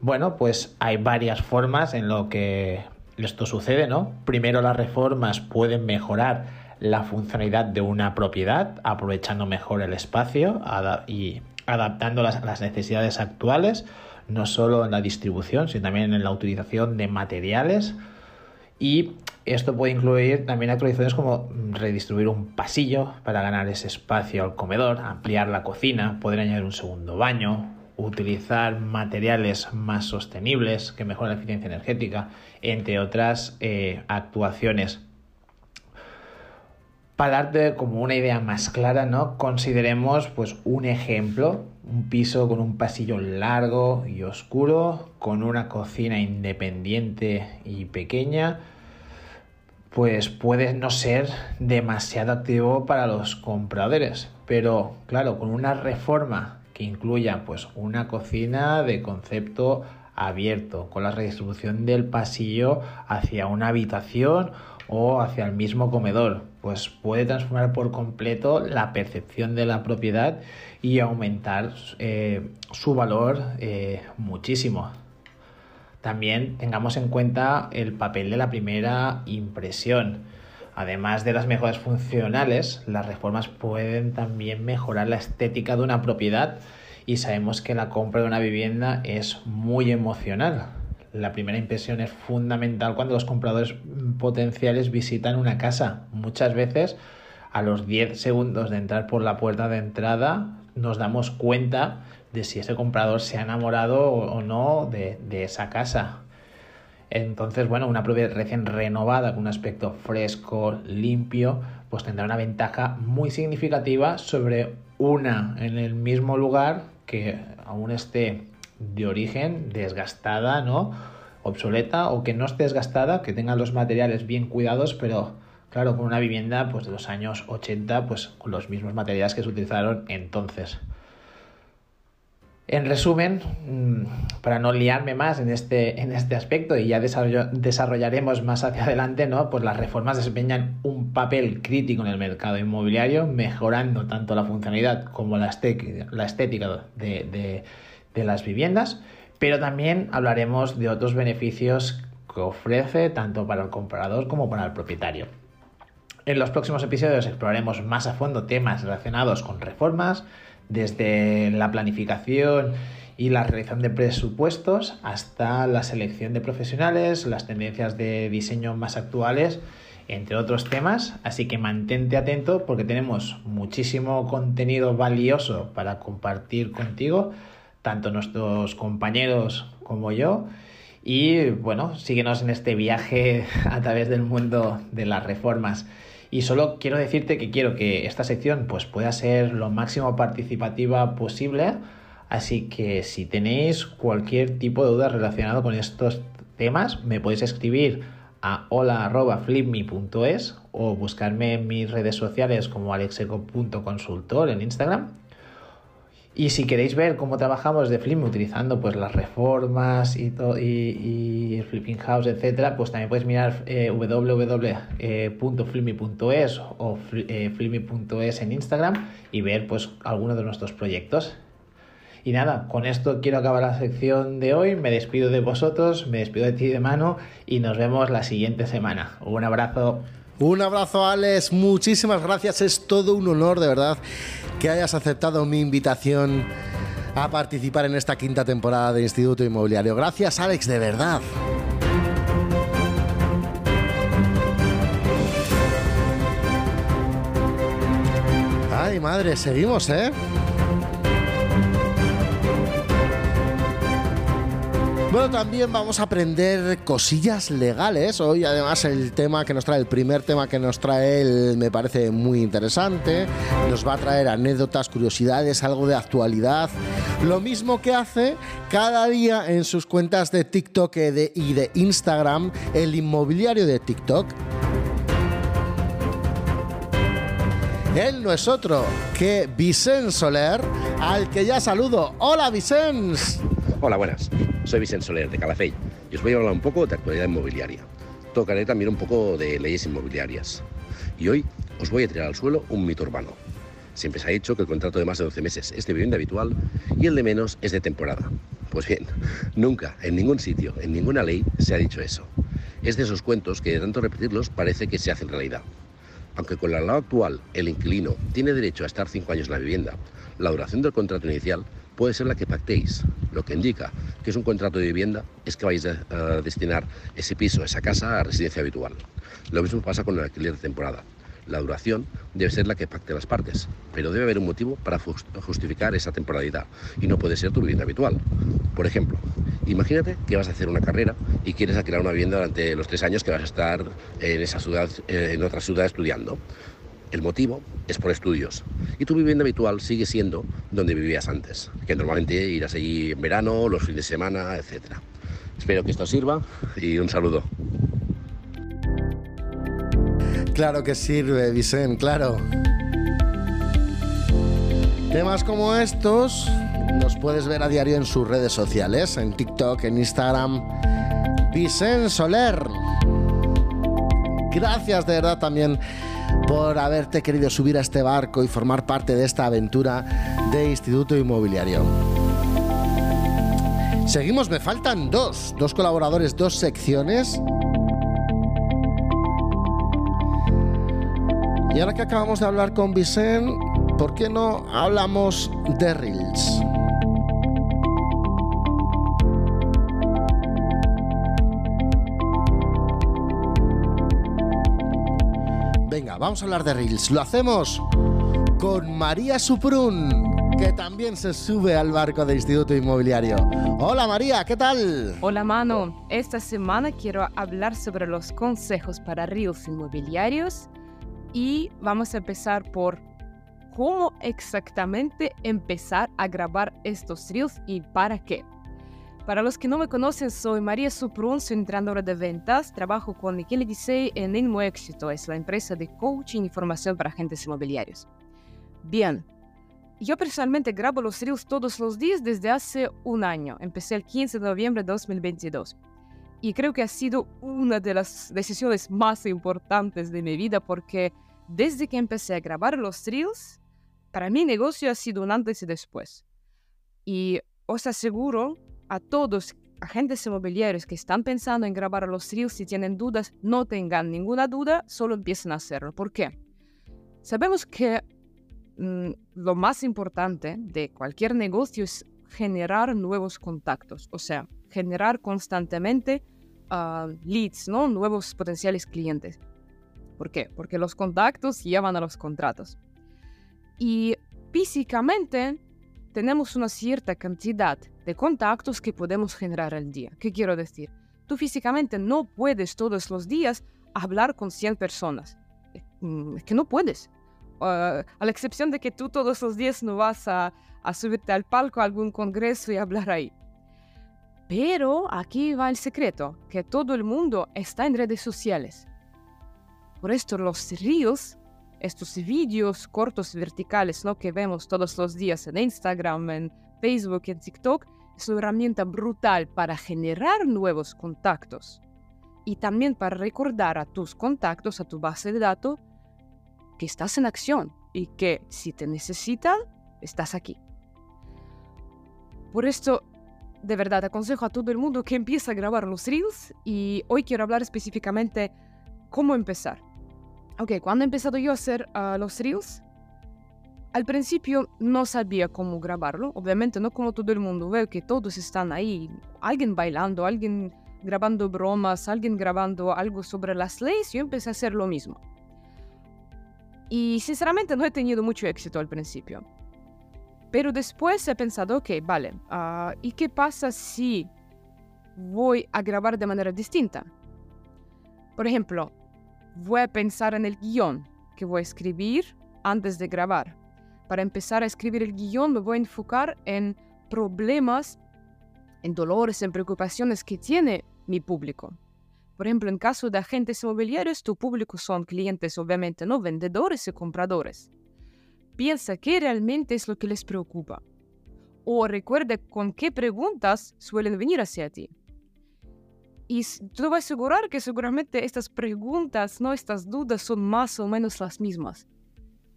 Speaker 7: Bueno, pues hay varias formas en lo que esto sucede, ¿no? Primero las reformas pueden mejorar la funcionalidad de una propiedad, aprovechando mejor el espacio y adaptándolas a las necesidades actuales, no solo en la distribución, sino también en la utilización de materiales. Y esto puede incluir también actualizaciones como redistribuir un pasillo para ganar ese espacio al comedor, ampliar la cocina, poder añadir un segundo baño, utilizar materiales más sostenibles que mejoran la eficiencia energética, entre otras eh, actuaciones. Para darte como una idea más clara, ¿no? Consideremos pues un ejemplo, un piso con un pasillo largo y oscuro, con una cocina independiente y pequeña, pues puede no ser demasiado activo para los compradores. Pero claro, con una reforma que incluya pues una cocina de concepto abierto, con la redistribución del pasillo hacia una habitación o hacia el mismo comedor, pues puede transformar por completo la percepción de la propiedad y aumentar eh, su valor eh, muchísimo. También tengamos en cuenta el papel de la primera impresión. Además de las mejoras funcionales, las reformas pueden también mejorar la estética de una propiedad y sabemos que la compra de una vivienda es muy emocional. La primera impresión es fundamental cuando los compradores potenciales visitan una casa. Muchas veces a los 10 segundos de entrar por la puerta de entrada nos damos cuenta de si ese comprador se ha enamorado o no de, esa casa. Entonces, bueno, una propiedad recién renovada con un aspecto fresco, limpio, pues tendrá una ventaja muy significativa sobre una en el mismo lugar que aún esté de origen desgastada, ¿no? obsoleta o que no esté desgastada, que tenga los materiales bien cuidados, pero claro, con una vivienda pues de los años 80, pues con los mismos materiales que se utilizaron entonces. En resumen, mm, para no liarme más en este, en este aspecto y ya desarrollaremos más hacia adelante, ¿no? pues las reformas desempeñan un papel crítico en el mercado inmobiliario, mejorando tanto la funcionalidad como la estética, de, de las viviendas, pero también hablaremos de otros beneficios que ofrece tanto para el comprador como para el propietario. En los próximos episodios exploraremos más a fondo temas relacionados con reformas, desde la planificación y la realización de presupuestos hasta la selección de profesionales, las tendencias de diseño más actuales, entre otros temas. Así que mantente atento porque tenemos muchísimo contenido valioso para compartir contigo, tanto nuestros compañeros como yo. Y bueno, síguenos en este viaje a través del mundo de las reformas. Y solo quiero decirte que quiero que esta sección pues, pueda ser lo máximo participativa posible. Así que si tenéis cualquier tipo de duda relacionado con estos temas, me podéis escribir a hola.flipme.es o buscarme en mis redes sociales como alexeco.consultor en Instagram y si queréis ver cómo trabajamos de Flip utilizando pues las reformas y, y, y Flipping House, etcétera, pues también puedes mirar eh, www.flipme.es o eh, flipme.es en Instagram y ver pues algunos de nuestros proyectos. Y nada, con esto quiero acabar la sección de hoy. Me despido de vosotros, me despido de ti de mano y nos vemos la siguiente semana. Un abrazo.
Speaker 1: Un abrazo, Alex. Muchísimas gracias. Es todo un honor, de verdad que hayas aceptado mi invitación a participar en esta quinta temporada de Instituto Inmobiliario. Gracias, Alex, de verdad. Ay, madre, seguimos, ¿eh? Bueno, también vamos a aprender cosillas legales. Hoy además el tema que nos trae, el primer tema que nos trae él me parece muy interesante. Nos va a traer anécdotas, curiosidades, algo de actualidad. Lo mismo que hace cada día en sus cuentas de TikTok y de Instagram, el inmobiliario de TikTok. Él no es otro que Vicente Soler, al que ya saludo. Hola Vicente.
Speaker 8: Hola, buenas. Soy Vicente Soler de Calafell y os voy a hablar un poco de actualidad inmobiliaria. Tocaré también un poco de leyes inmobiliarias. Y hoy os voy a tirar al suelo un mito urbano. Siempre se ha dicho que el contrato de más de 12 meses es de vivienda habitual y el de menos es de temporada. Pues bien, nunca, en ningún sitio, en ninguna ley se ha dicho eso. Es de esos cuentos que de tanto repetirlos parece que se hacen realidad. Aunque con la ley actual el inquilino tiene derecho a estar 5 años en la vivienda, la duración del contrato inicial puede ser la que pactéis. Lo que indica que es un contrato de vivienda es que vais a, destinar ese piso, esa casa, a residencia habitual. Lo mismo pasa con el alquiler de temporada. La duración debe ser la que pacte las partes, pero debe haber un motivo para justificar esa temporalidad y no puede ser tu vivienda habitual. Por ejemplo, imagínate que vas a hacer una carrera y quieres alquilar una vivienda durante los tres años que vas a estar en esa ciudad, en otra ciudad estudiando. El motivo es por estudios. Y tu vivienda habitual sigue siendo donde vivías antes, que normalmente irás allí en verano, los fines de semana, etc. Espero que esto sirva y un saludo.
Speaker 1: Claro que sirve, Vicente, claro. Temas como estos los puedes ver a diario en sus redes sociales, en TikTok, en Instagram. Vicente Soler. Gracias de verdad también por haberte querido subir a este barco y formar parte de esta aventura de Instituto Inmobiliario. Seguimos, me faltan dos, dos colaboradores, dos secciones. Y ahora que acabamos de hablar con Vicente, ¿por qué no hablamos de Reels? Vamos a hablar de Reels. Lo hacemos con María Suprun, que también se sube al barco del Instituto Inmobiliario. Hola María, ¿qué tal?
Speaker 9: Hola Mano, esta semana quiero hablar sobre los consejos para Reels inmobiliarios y vamos a empezar por cómo exactamente empezar a grabar estos Reels y para qué. Para los que no me conocen, soy María Suprun, soy entrenadora de ventas, trabajo con Michele Disei en Inmo Éxito, es la empresa de coaching y formación para agentes inmobiliarios. Bien, yo personalmente grabo los reels todos los días desde hace un año, empecé el 15 de noviembre de 2022. Y creo que ha sido una de las decisiones más importantes de mi vida porque desde que empecé a grabar los reels, para mi negocio ha sido un antes y después. Y os aseguro a todos agentes inmobiliarios que están pensando en grabar los reels, si tienen dudas, no tengan ninguna duda, solo empiecen a hacerlo. ¿Por qué? Sabemos que mm, lo más importante de cualquier negocio es generar nuevos contactos, o sea, generar constantemente ah, leads, ¿no? Nuevos potenciales clientes. ¿Por qué? Porque los contactos llevan a los contratos. Y físicamente tenemos una cierta cantidad de contactos que podemos generar al día. ¿Qué quiero decir? Tú físicamente no puedes todos los días hablar con 100 personas. Mm, es que no puedes. Ah, a la excepción de que tú todos los días no vas a, subirte al palco a algún congreso y hablar ahí. Pero aquí va el secreto, que todo el mundo está en redes sociales. Por esto los reels, estos vídeos cortos verticales ¿no? que vemos todos los días en Instagram, en Facebook, en TikTok, es una herramienta brutal para generar nuevos contactos y también para recordar a tus contactos, a tu base de datos, que estás en acción y que si te necesitan, estás aquí. Por esto, de verdad, aconsejo a todo el mundo que empiece a grabar los reels y hoy quiero hablar específicamente cómo empezar. Ok, cuando he empezado yo a hacer ah, los reels, al principio no sabía cómo grabarlo, obviamente no como todo el mundo, veo que todos están ahí, alguien bailando, alguien grabando bromas, alguien grabando algo sobre las leyes, yo empecé a hacer lo mismo. Y sinceramente no he tenido mucho éxito al principio. Pero después he pensado, ok, vale, ah, ¿y qué pasa si voy a grabar de manera distinta? Por ejemplo, voy a pensar en el guion que voy a escribir antes de grabar. Para empezar a escribir el guion me voy a enfocar en problemas, en dolores, en preocupaciones que tiene mi público. Por ejemplo, en caso de agentes inmobiliarios, tu público son clientes, obviamente, no vendedores y compradores. Piensa qué realmente es lo que les preocupa. O recuerda con qué preguntas suelen venir hacia ti. Y te voy a asegurar que seguramente estas preguntas, no estas dudas, son más o menos las mismas.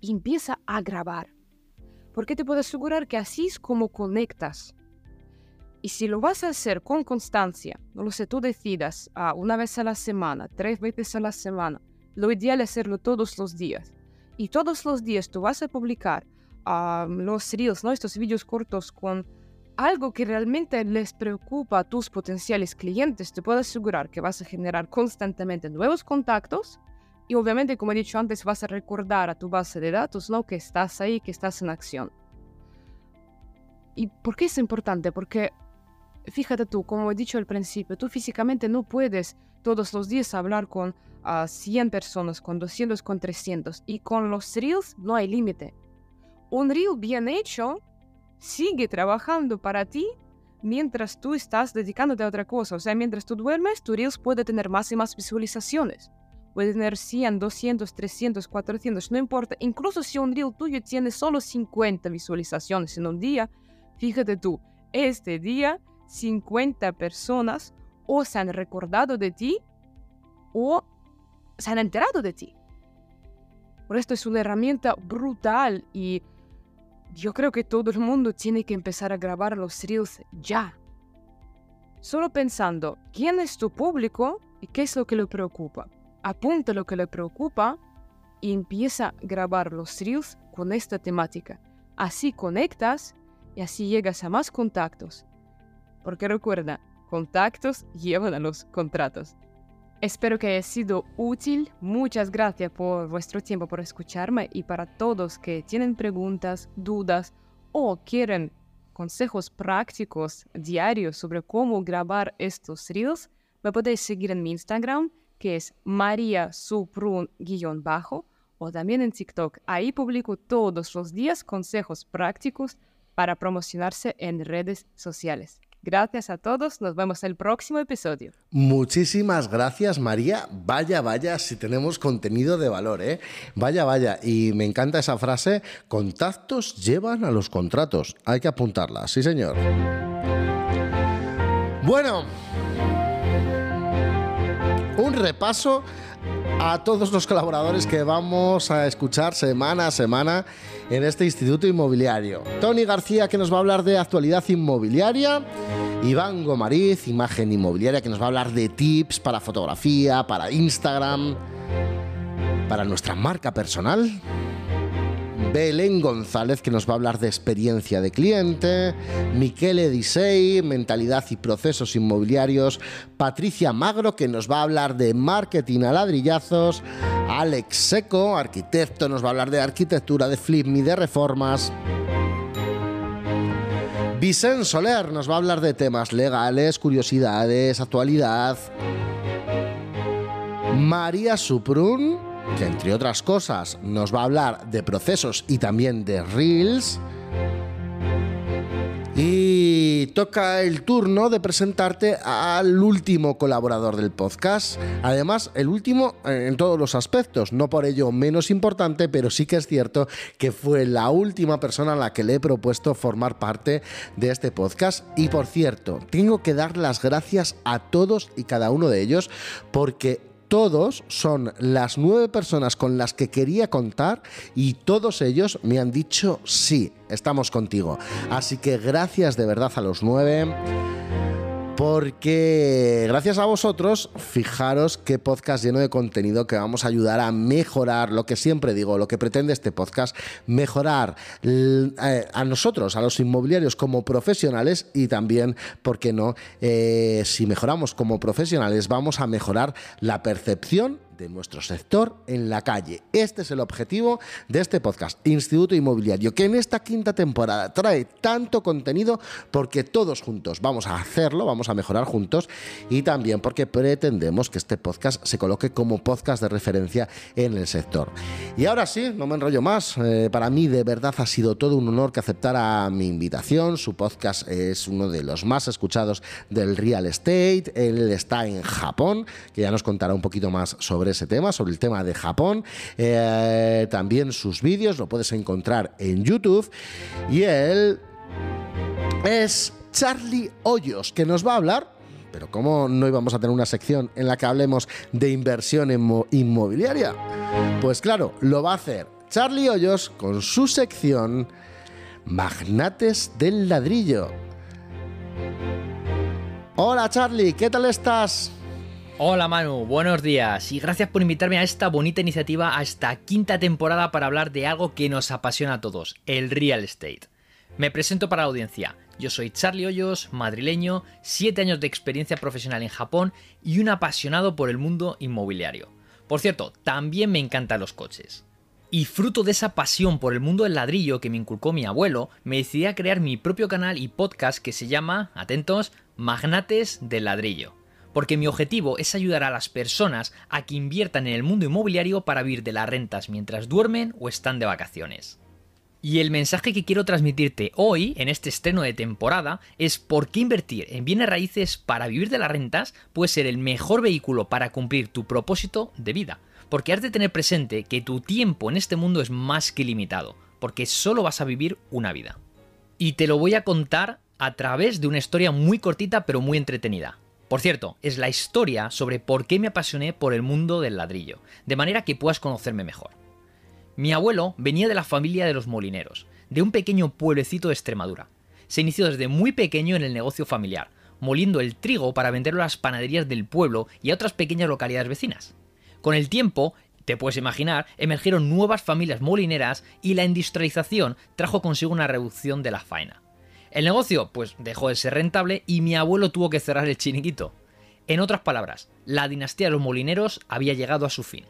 Speaker 9: Empieza a grabar. Porque te puedo asegurar que así es como conectas y si lo vas a hacer con constancia, no lo sé, tú decidas ah, una vez a la semana, tres veces a la semana, lo ideal es hacerlo todos los días. Y todos los días tú vas a publicar ah, los reels, ¿no? estos vídeos cortos con algo que realmente les preocupa a tus potenciales clientes, te puedo asegurar que vas a generar constantemente nuevos contactos y obviamente, como he dicho antes, vas a recordar a tu base de datos ¿no? que estás ahí, que estás en acción. ¿Y por qué es importante? Porque fíjate tú, como he dicho al principio, tú físicamente no puedes todos los días hablar con 100 personas, con 200, con 300. Y con los reels no hay límite. Un reel bien hecho sigue trabajando para ti mientras tú estás dedicándote a otra cosa. O sea, mientras tú duermes, tu reels puede tener más y más visualizaciones. Puede tener 100, 200, 300, 400, no importa. Incluso si un reel tuyo tiene solo 50 visualizaciones en un día, fíjate tú, este día 50 personas o se han recordado de ti o se han enterado de ti. Por esto es una herramienta brutal y yo creo que todo el mundo tiene que empezar a grabar los reels ya. Solo pensando quién es tu público y qué es lo que le preocupa. Apunta lo que le preocupa y empieza a grabar los reels con esta temática. Así conectas y así llegas a más contactos porque recuerda, contactos llevan a los contratos. Espero que haya sido útil. Muchas gracias por vuestro tiempo, por escucharme y para todos que tienen preguntas, dudas o quieren consejos prácticos diarios sobre cómo grabar estos reels, me podéis seguir en mi Instagram, que es María bajo o también en TikTok. Ahí publico todos los días consejos prácticos para promocionarse en redes sociales. Gracias a todos, nos vemos el próximo episodio.
Speaker 1: Muchísimas gracias María. Vaya, vaya, si tenemos contenido de valor, ¿eh? Vaya, vaya. Y me encanta esa frase, contactos llevan a los contratos. Hay que apuntarla, sí señor. Bueno, un repaso a todos los colaboradores que vamos a escuchar semana a semana en este Instituto Inmobiliario. Tony García que nos va a hablar de actualidad inmobiliaria. Iván Gomariz, imagen inmobiliaria, que nos va a hablar de tips para fotografía, para Instagram, para nuestra marca personal. Belén González, que nos va a hablar de experiencia de cliente, Miquele Disey, mentalidad y procesos inmobiliarios, Patricia Magro, que nos va a hablar de marketing a ladrillazos, Alex Seco, arquitecto, nos va a hablar de arquitectura, de flip y de reformas. Vicente Soler nos va a hablar de temas legales, curiosidades, actualidad. María Suprun, que entre otras cosas nos va a hablar de procesos y también de reels. Y toca el turno de presentarte al último colaborador del podcast. Además, el último en todos los aspectos, no por ello menos importante, pero sí que es cierto que fue la última persona a la que le he propuesto formar parte de este podcast. Y por cierto, tengo que dar las gracias a todos y cada uno de ellos porque todos son las nueve personas con las que quería contar y todos ellos me han dicho sí, estamos contigo. Así que gracias de verdad a los nueve porque gracias a vosotros, fijaros qué podcast lleno de contenido que vamos a ayudar a mejorar lo que siempre digo, lo que pretende este podcast, mejorar eh, a nosotros, a los inmobiliarios como profesionales y también, ¿por qué no? Eh, si mejoramos como profesionales, vamos a mejorar la percepción de nuestro sector en la calle. Este es el objetivo de este podcast, Instituto Inmobiliario, que en esta quinta temporada trae tanto contenido porque todos juntos vamos a hacerlo, vamos a mejorar juntos y también porque pretendemos que este podcast se coloque como podcast de referencia en el sector. Y ahora sí, no me enrollo más, eh, para mí de verdad ha sido todo un honor que aceptara mi invitación, su podcast es uno de los más escuchados del real estate, él está en Japón, que ya nos contará un poquito más sobre ese tema, sobre el tema de Japón. Eh, también sus vídeos lo puedes encontrar en YouTube. Y él es Charlie Hoyos, que nos va a hablar pero ¿cómo no íbamos a tener una sección en la que hablemos de inversión inmobiliaria? Pues claro, lo va a hacer Charlie Hoyos con su sección Magnates del Ladrillo. Hola Charlie, ¿qué tal estás?
Speaker 10: Hola Manu, buenos días y gracias por invitarme a esta bonita iniciativa, a esta quinta temporada para hablar de algo que nos apasiona a todos, el real estate. Me presento para la audiencia. Yo soy Charlie Hoyos, madrileño, 7 años de experiencia profesional en Japón y un apasionado por el mundo inmobiliario. Por cierto, también me encantan los coches. Y fruto de esa pasión por el mundo del ladrillo que me inculcó mi abuelo, me decidí a crear mi propio canal y podcast que se llama, atentos, Magnates del Ladrillo porque mi objetivo es ayudar a las personas a que inviertan en el mundo inmobiliario para vivir de las rentas mientras duermen o están de vacaciones. Y el mensaje que quiero transmitirte hoy, en este estreno de temporada, es por qué invertir en bienes raíces para vivir de las rentas puede ser el mejor vehículo para cumplir tu propósito de vida. Porque has de tener presente que tu tiempo en este mundo es más que limitado, porque solo vas a vivir una vida. Y te lo voy a contar a través de una historia muy cortita pero muy entretenida. Por cierto, es la historia sobre por qué me apasioné por el mundo del ladrillo, de manera que puedas conocerme mejor. Mi abuelo venía de la familia de los molineros, de un pequeño pueblecito de Extremadura. Se inició desde muy pequeño en el negocio familiar, moliendo el trigo para venderlo a las panaderías del pueblo y a otras pequeñas localidades vecinas. Con el tiempo, te puedes imaginar, emergieron nuevas familias molineras y la industrialización trajo consigo una reducción de la faena. El negocio, pues dejó de ser rentable y mi abuelo tuvo que cerrar el chiniquito. En otras palabras, la dinastía de los molineros había llegado a su fin.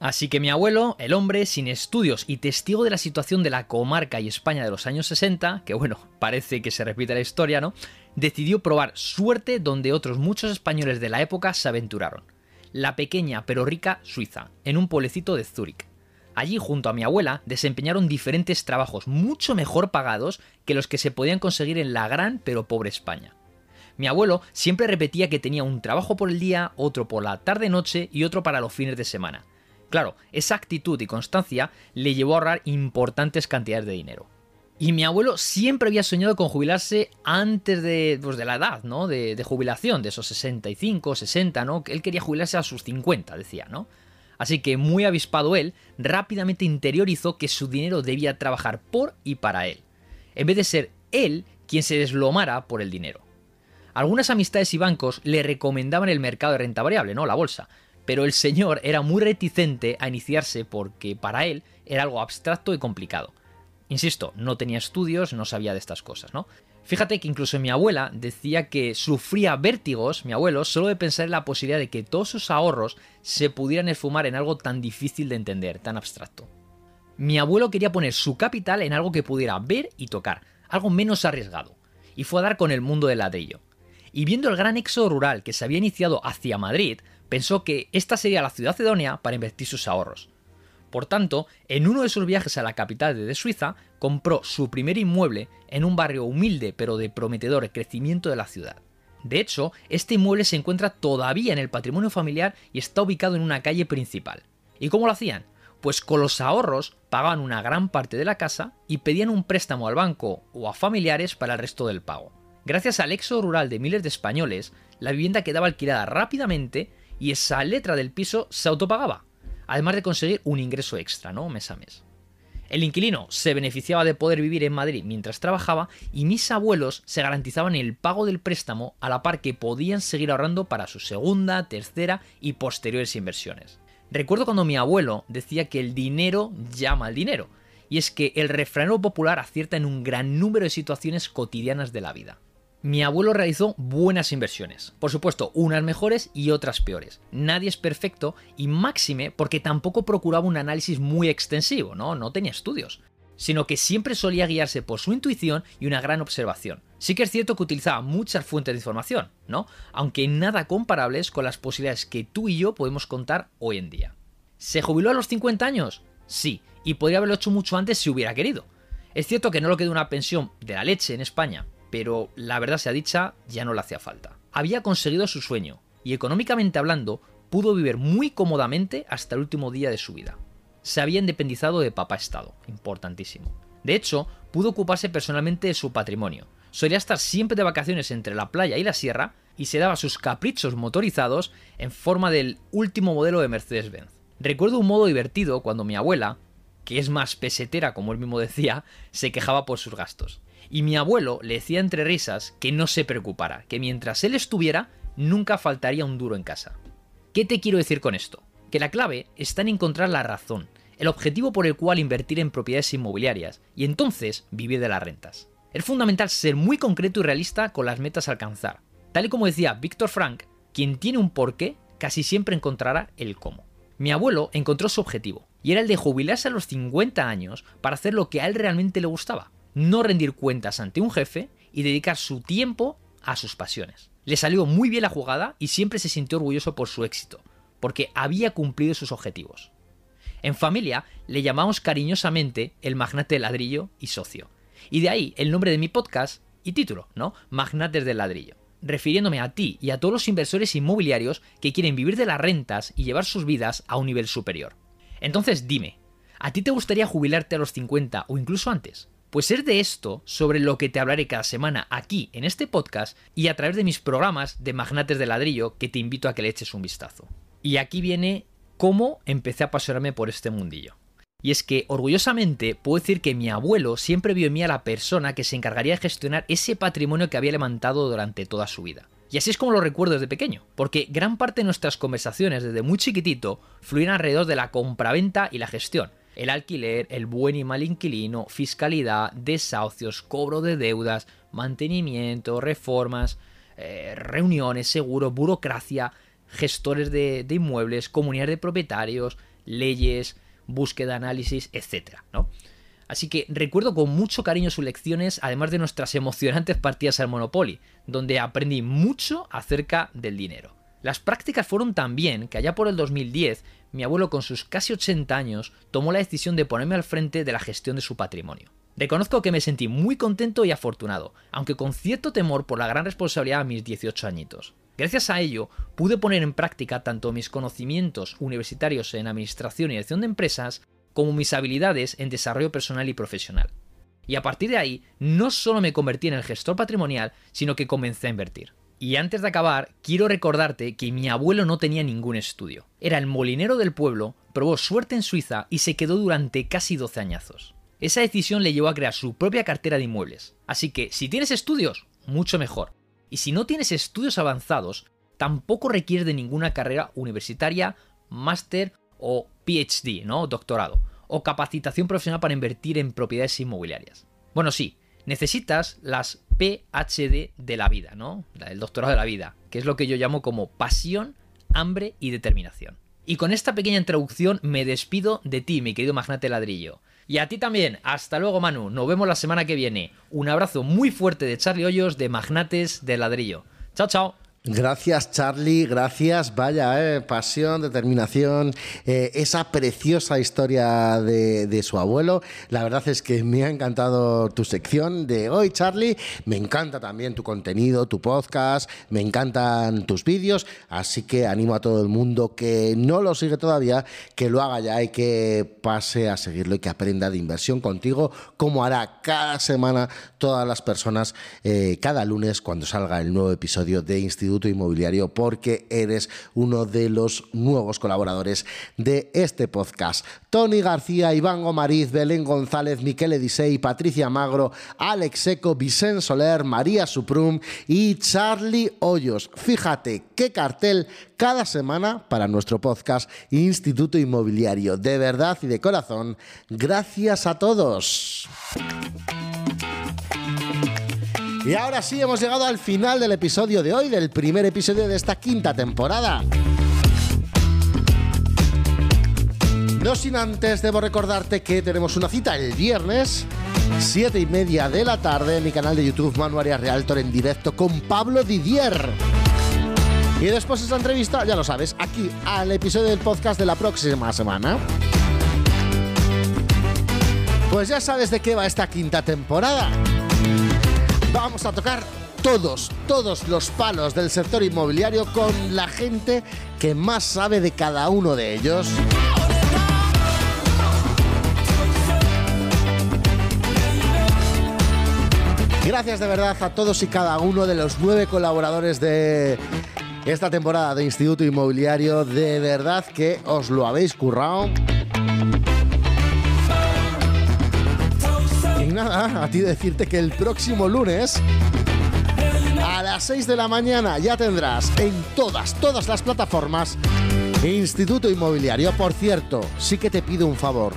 Speaker 10: Así que mi abuelo, el hombre sin estudios y testigo de la situación de la comarca y España de los años 60, que bueno, parece que se repite la historia, ¿no? Decidió probar suerte donde otros muchos españoles de la época se aventuraron. La pequeña pero rica Suiza, en un pueblecito de Zúrich. Allí, junto a mi abuela, desempeñaron diferentes trabajos mucho mejor pagados que los que se podían conseguir en la gran pero pobre España. Mi abuelo siempre repetía que tenía un trabajo por el día, otro por la tarde-noche y otro para los fines de semana. Claro, esa actitud y constancia le llevó a ahorrar importantes cantidades de dinero. Y mi abuelo siempre había soñado con jubilarse antes de, pues, de la edad, ¿no? De, de, jubilación, de esos 65, 60, ¿no? Él quería jubilarse a sus 50, decía, ¿no? Así que muy avispado él, rápidamente interiorizó que su dinero debía trabajar por y para él, en vez de ser él quien se deslomara por el dinero. Algunas amistades y bancos le recomendaban el mercado de renta variable, ¿no? La bolsa. pero el señor era muy reticente a iniciarse porque para él era algo abstracto y complicado. Insisto, no tenía estudios, no sabía de estas cosas, ¿no? Fíjate que incluso mi abuela decía que sufría vértigos, mi abuelo, solo de pensar en la posibilidad de que todos sus ahorros se pudieran esfumar en algo tan difícil de entender, tan abstracto. Mi abuelo quería poner su capital en algo que pudiera ver y tocar, algo menos arriesgado, y fue a dar con el mundo del ladrillo. Y viendo el gran éxodo rural que se había iniciado hacia Madrid, pensó que esta sería la ciudad idónea para invertir sus ahorros. Por tanto, en uno de sus viajes a la capital de Suiza, compró su primer inmueble en un barrio humilde pero de prometedor crecimiento de la ciudad. De hecho, este inmueble se encuentra todavía en el patrimonio familiar y está ubicado en una calle principal. ¿Y cómo lo hacían? Pues con los ahorros pagaban una gran parte de la casa y pedían un préstamo al banco o a familiares para el resto del pago. Gracias al éxodo rural de miles de españoles, la vivienda quedaba alquilada rápidamente y esa letra del piso se autopagaba, además de conseguir un ingreso extra, ¿no? Mes a mes. El inquilino se beneficiaba de poder vivir en Madrid mientras trabajaba y mis abuelos se garantizaban el pago del préstamo a la par que podían seguir ahorrando para su segunda, tercera y posteriores inversiones. Recuerdo cuando mi abuelo decía que el dinero llama al dinero, y es que el refranero popular acierta en un gran número de situaciones cotidianas de la vida. Mi abuelo realizó buenas inversiones, por supuesto, unas mejores y otras peores. Nadie es perfecto y máxime porque tampoco procuraba un análisis muy extensivo, ¿no? No tenía estudios, sino que siempre solía guiarse por su intuición y una gran observación. Sí que es cierto que utilizaba muchas fuentes de información, ¿no? Aunque nada comparables con las posibilidades que tú y yo podemos contar hoy en día. ¿Se jubiló a los 50 años? Sí, y podría haberlo hecho mucho antes si hubiera querido. Es cierto que no lo quedó una pensión de la leche en España, pero la verdad sea dicha, ya no le hacía falta. Había conseguido su sueño, y económicamente hablando, pudo vivir muy cómodamente hasta el último día de su vida. Se había independizado de papá Estado, importantísimo. De hecho, pudo ocuparse personalmente de su patrimonio. Solía estar siempre de vacaciones entre la playa y la sierra y se daba sus caprichos motorizados en forma del último modelo de Mercedes-Benz. Recuerdo un modo divertido cuando mi abuela, que es más pesetera como él mismo decía, se quejaba por sus gastos y mi abuelo le decía entre risas que no se preocupara, que mientras él estuviera, nunca faltaría un duro en casa. ¿Qué te quiero decir con esto? Que la clave está en encontrar la razón, el objetivo por el cual invertir en propiedades inmobiliarias y entonces vivir de las rentas. Es fundamental ser muy concreto y realista con las metas a alcanzar. Tal y como decía Víctor Frank, quien tiene un porqué casi siempre encontrará el cómo. Mi abuelo encontró su objetivo, y era el de jubilarse a los 50 años para hacer lo que a él realmente le gustaba, no rendir cuentas ante un jefe y dedicar su tiempo a sus pasiones. Le salió muy bien la jugada y siempre se sintió orgulloso por su éxito, porque había cumplido sus objetivos. En familia le llamamos cariñosamente el magnate del ladrillo y socio. Y de ahí el nombre de mi podcast y título, ¿no? Magnates del ladrillo. Refiriéndome a ti y a todos los inversores inmobiliarios que quieren vivir de las rentas y llevar sus vidas a un nivel superior. Entonces dime, ¿a ti te gustaría jubilarte a los 50 o incluso antes? Pues es de esto sobre lo que te hablaré cada semana aquí en este podcast y a través de mis programas de magnates de ladrillo que te invito a que le eches un vistazo. Y aquí viene cómo empecé a apasionarme por este mundillo. Y es que orgullosamente puedo decir que mi abuelo siempre vio en mí a la persona que se encargaría de gestionar ese patrimonio que había levantado durante toda su vida. Y así es como lo recuerdo desde pequeño, porque gran parte de nuestras conversaciones desde muy chiquitito fluían alrededor de la compraventa y la gestión, el alquiler, el buen y mal inquilino, fiscalidad, desahucios, cobro de deudas, mantenimiento, reformas, eh, reuniones, seguro, burocracia, gestores de, inmuebles, comunidades de propietarios, leyes, búsqueda, análisis, etc. ¿no? Así que recuerdo con mucho cariño sus lecciones, además de nuestras emocionantes partidas al Monopoly, donde aprendí mucho acerca del dinero. Las prácticas fueron tan bien que allá por el 2010 mi abuelo con sus casi 80 años tomó la decisión de ponerme al frente de la gestión de su patrimonio. Reconozco que me sentí muy contento y afortunado, aunque con cierto temor por la gran responsabilidad a mis 18 añitos. Gracias a ello, pude poner en práctica tanto mis conocimientos universitarios en administración y dirección de empresas, como mis habilidades en desarrollo personal y profesional. Y a partir de ahí, no solo me convertí en el gestor patrimonial, sino que comencé a invertir. Y antes de acabar, quiero recordarte que mi abuelo no tenía ningún estudio. Era el molinero del pueblo, probó suerte en Suiza y se quedó durante casi 12 añazos. Esa decisión le llevó a crear su propia cartera de inmuebles. Así que si tienes estudios, mucho mejor. Y si no tienes estudios avanzados, tampoco requiere de ninguna carrera universitaria, máster o PhD, ¿no? Doctorado, o capacitación profesional para invertir en propiedades inmobiliarias. Bueno, sí, necesitas las PhD de la vida, ¿no? El doctorado de la vida, que es lo que yo llamo como pasión, hambre y determinación. Y con esta pequeña introducción me despido de ti, mi querido magnate ladrillo. Y a ti también. Hasta luego, Manu. Nos vemos la semana que viene. Un abrazo muy fuerte de Charlie Hoyos de Magnates de Ladrillo. Chao, chao.
Speaker 1: Gracias Charlie, gracias, vaya, eh, pasión, determinación, eh, esa preciosa historia de, su abuelo. La verdad es que me ha encantado tu sección de hoy Charlie, me encanta también tu contenido, tu podcast, me encantan tus vídeos, así que animo a todo el mundo que no lo sigue todavía, que lo haga ya y que pase a seguirlo y que aprenda de inversión contigo, como hará cada semana todas las personas, eh, cada lunes cuando salga el nuevo episodio de Instituto Inmobiliario porque eres uno de los nuevos colaboradores de este podcast. Tony García, Iván Gomariz, Belén González, Miquel Edisei, Patricia Magro, Alex Seco, Vicente Soler, María Suprum y Charlie Hoyos. Fíjate qué cartel cada semana para nuestro podcast Instituto Inmobiliario. De verdad y de corazón, gracias a todos. Y ahora sí, hemos llegado al final del episodio de hoy, del primer episodio de esta quinta temporada. No sin antes, debo recordarte que tenemos una cita el viernes, siete y media de la tarde, en mi canal de YouTube Manu Arias Realtor en directo con Pablo Didier. Y después de esta entrevista, ya lo sabes, aquí al episodio del podcast de la próxima semana. Pues ya sabes de qué va esta quinta temporada vamos a tocar todos, todos los palos del sector inmobiliario con la gente que más sabe de cada uno de ellos. Gracias de verdad a todos y cada uno de los nueve colaboradores de esta temporada de Instituto Inmobiliario. De verdad que os lo habéis currado. Nada, a ti decirte que el próximo lunes a las 6 de la mañana ya tendrás en todas, todas las plataformas Instituto Inmobiliario. Por cierto, sí que te pido un favor.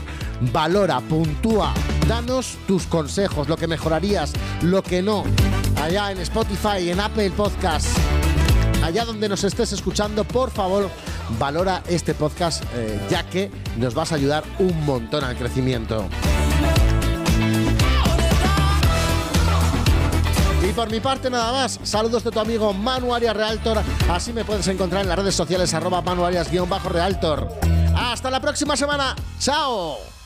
Speaker 1: Valora, puntúa, danos tus consejos, lo que mejorarías, lo que no. Allá en Spotify, en Apple Podcasts, allá donde nos estés escuchando, por favor, valora este podcast, eh, ya que nos vas a ayudar un montón al crecimiento. Por mi parte nada más, saludos de tu amigo Manu Arias Realtor, así me puedes encontrar en las redes sociales arroba Manu Arias-Realtor. Hasta la próxima semana, chao.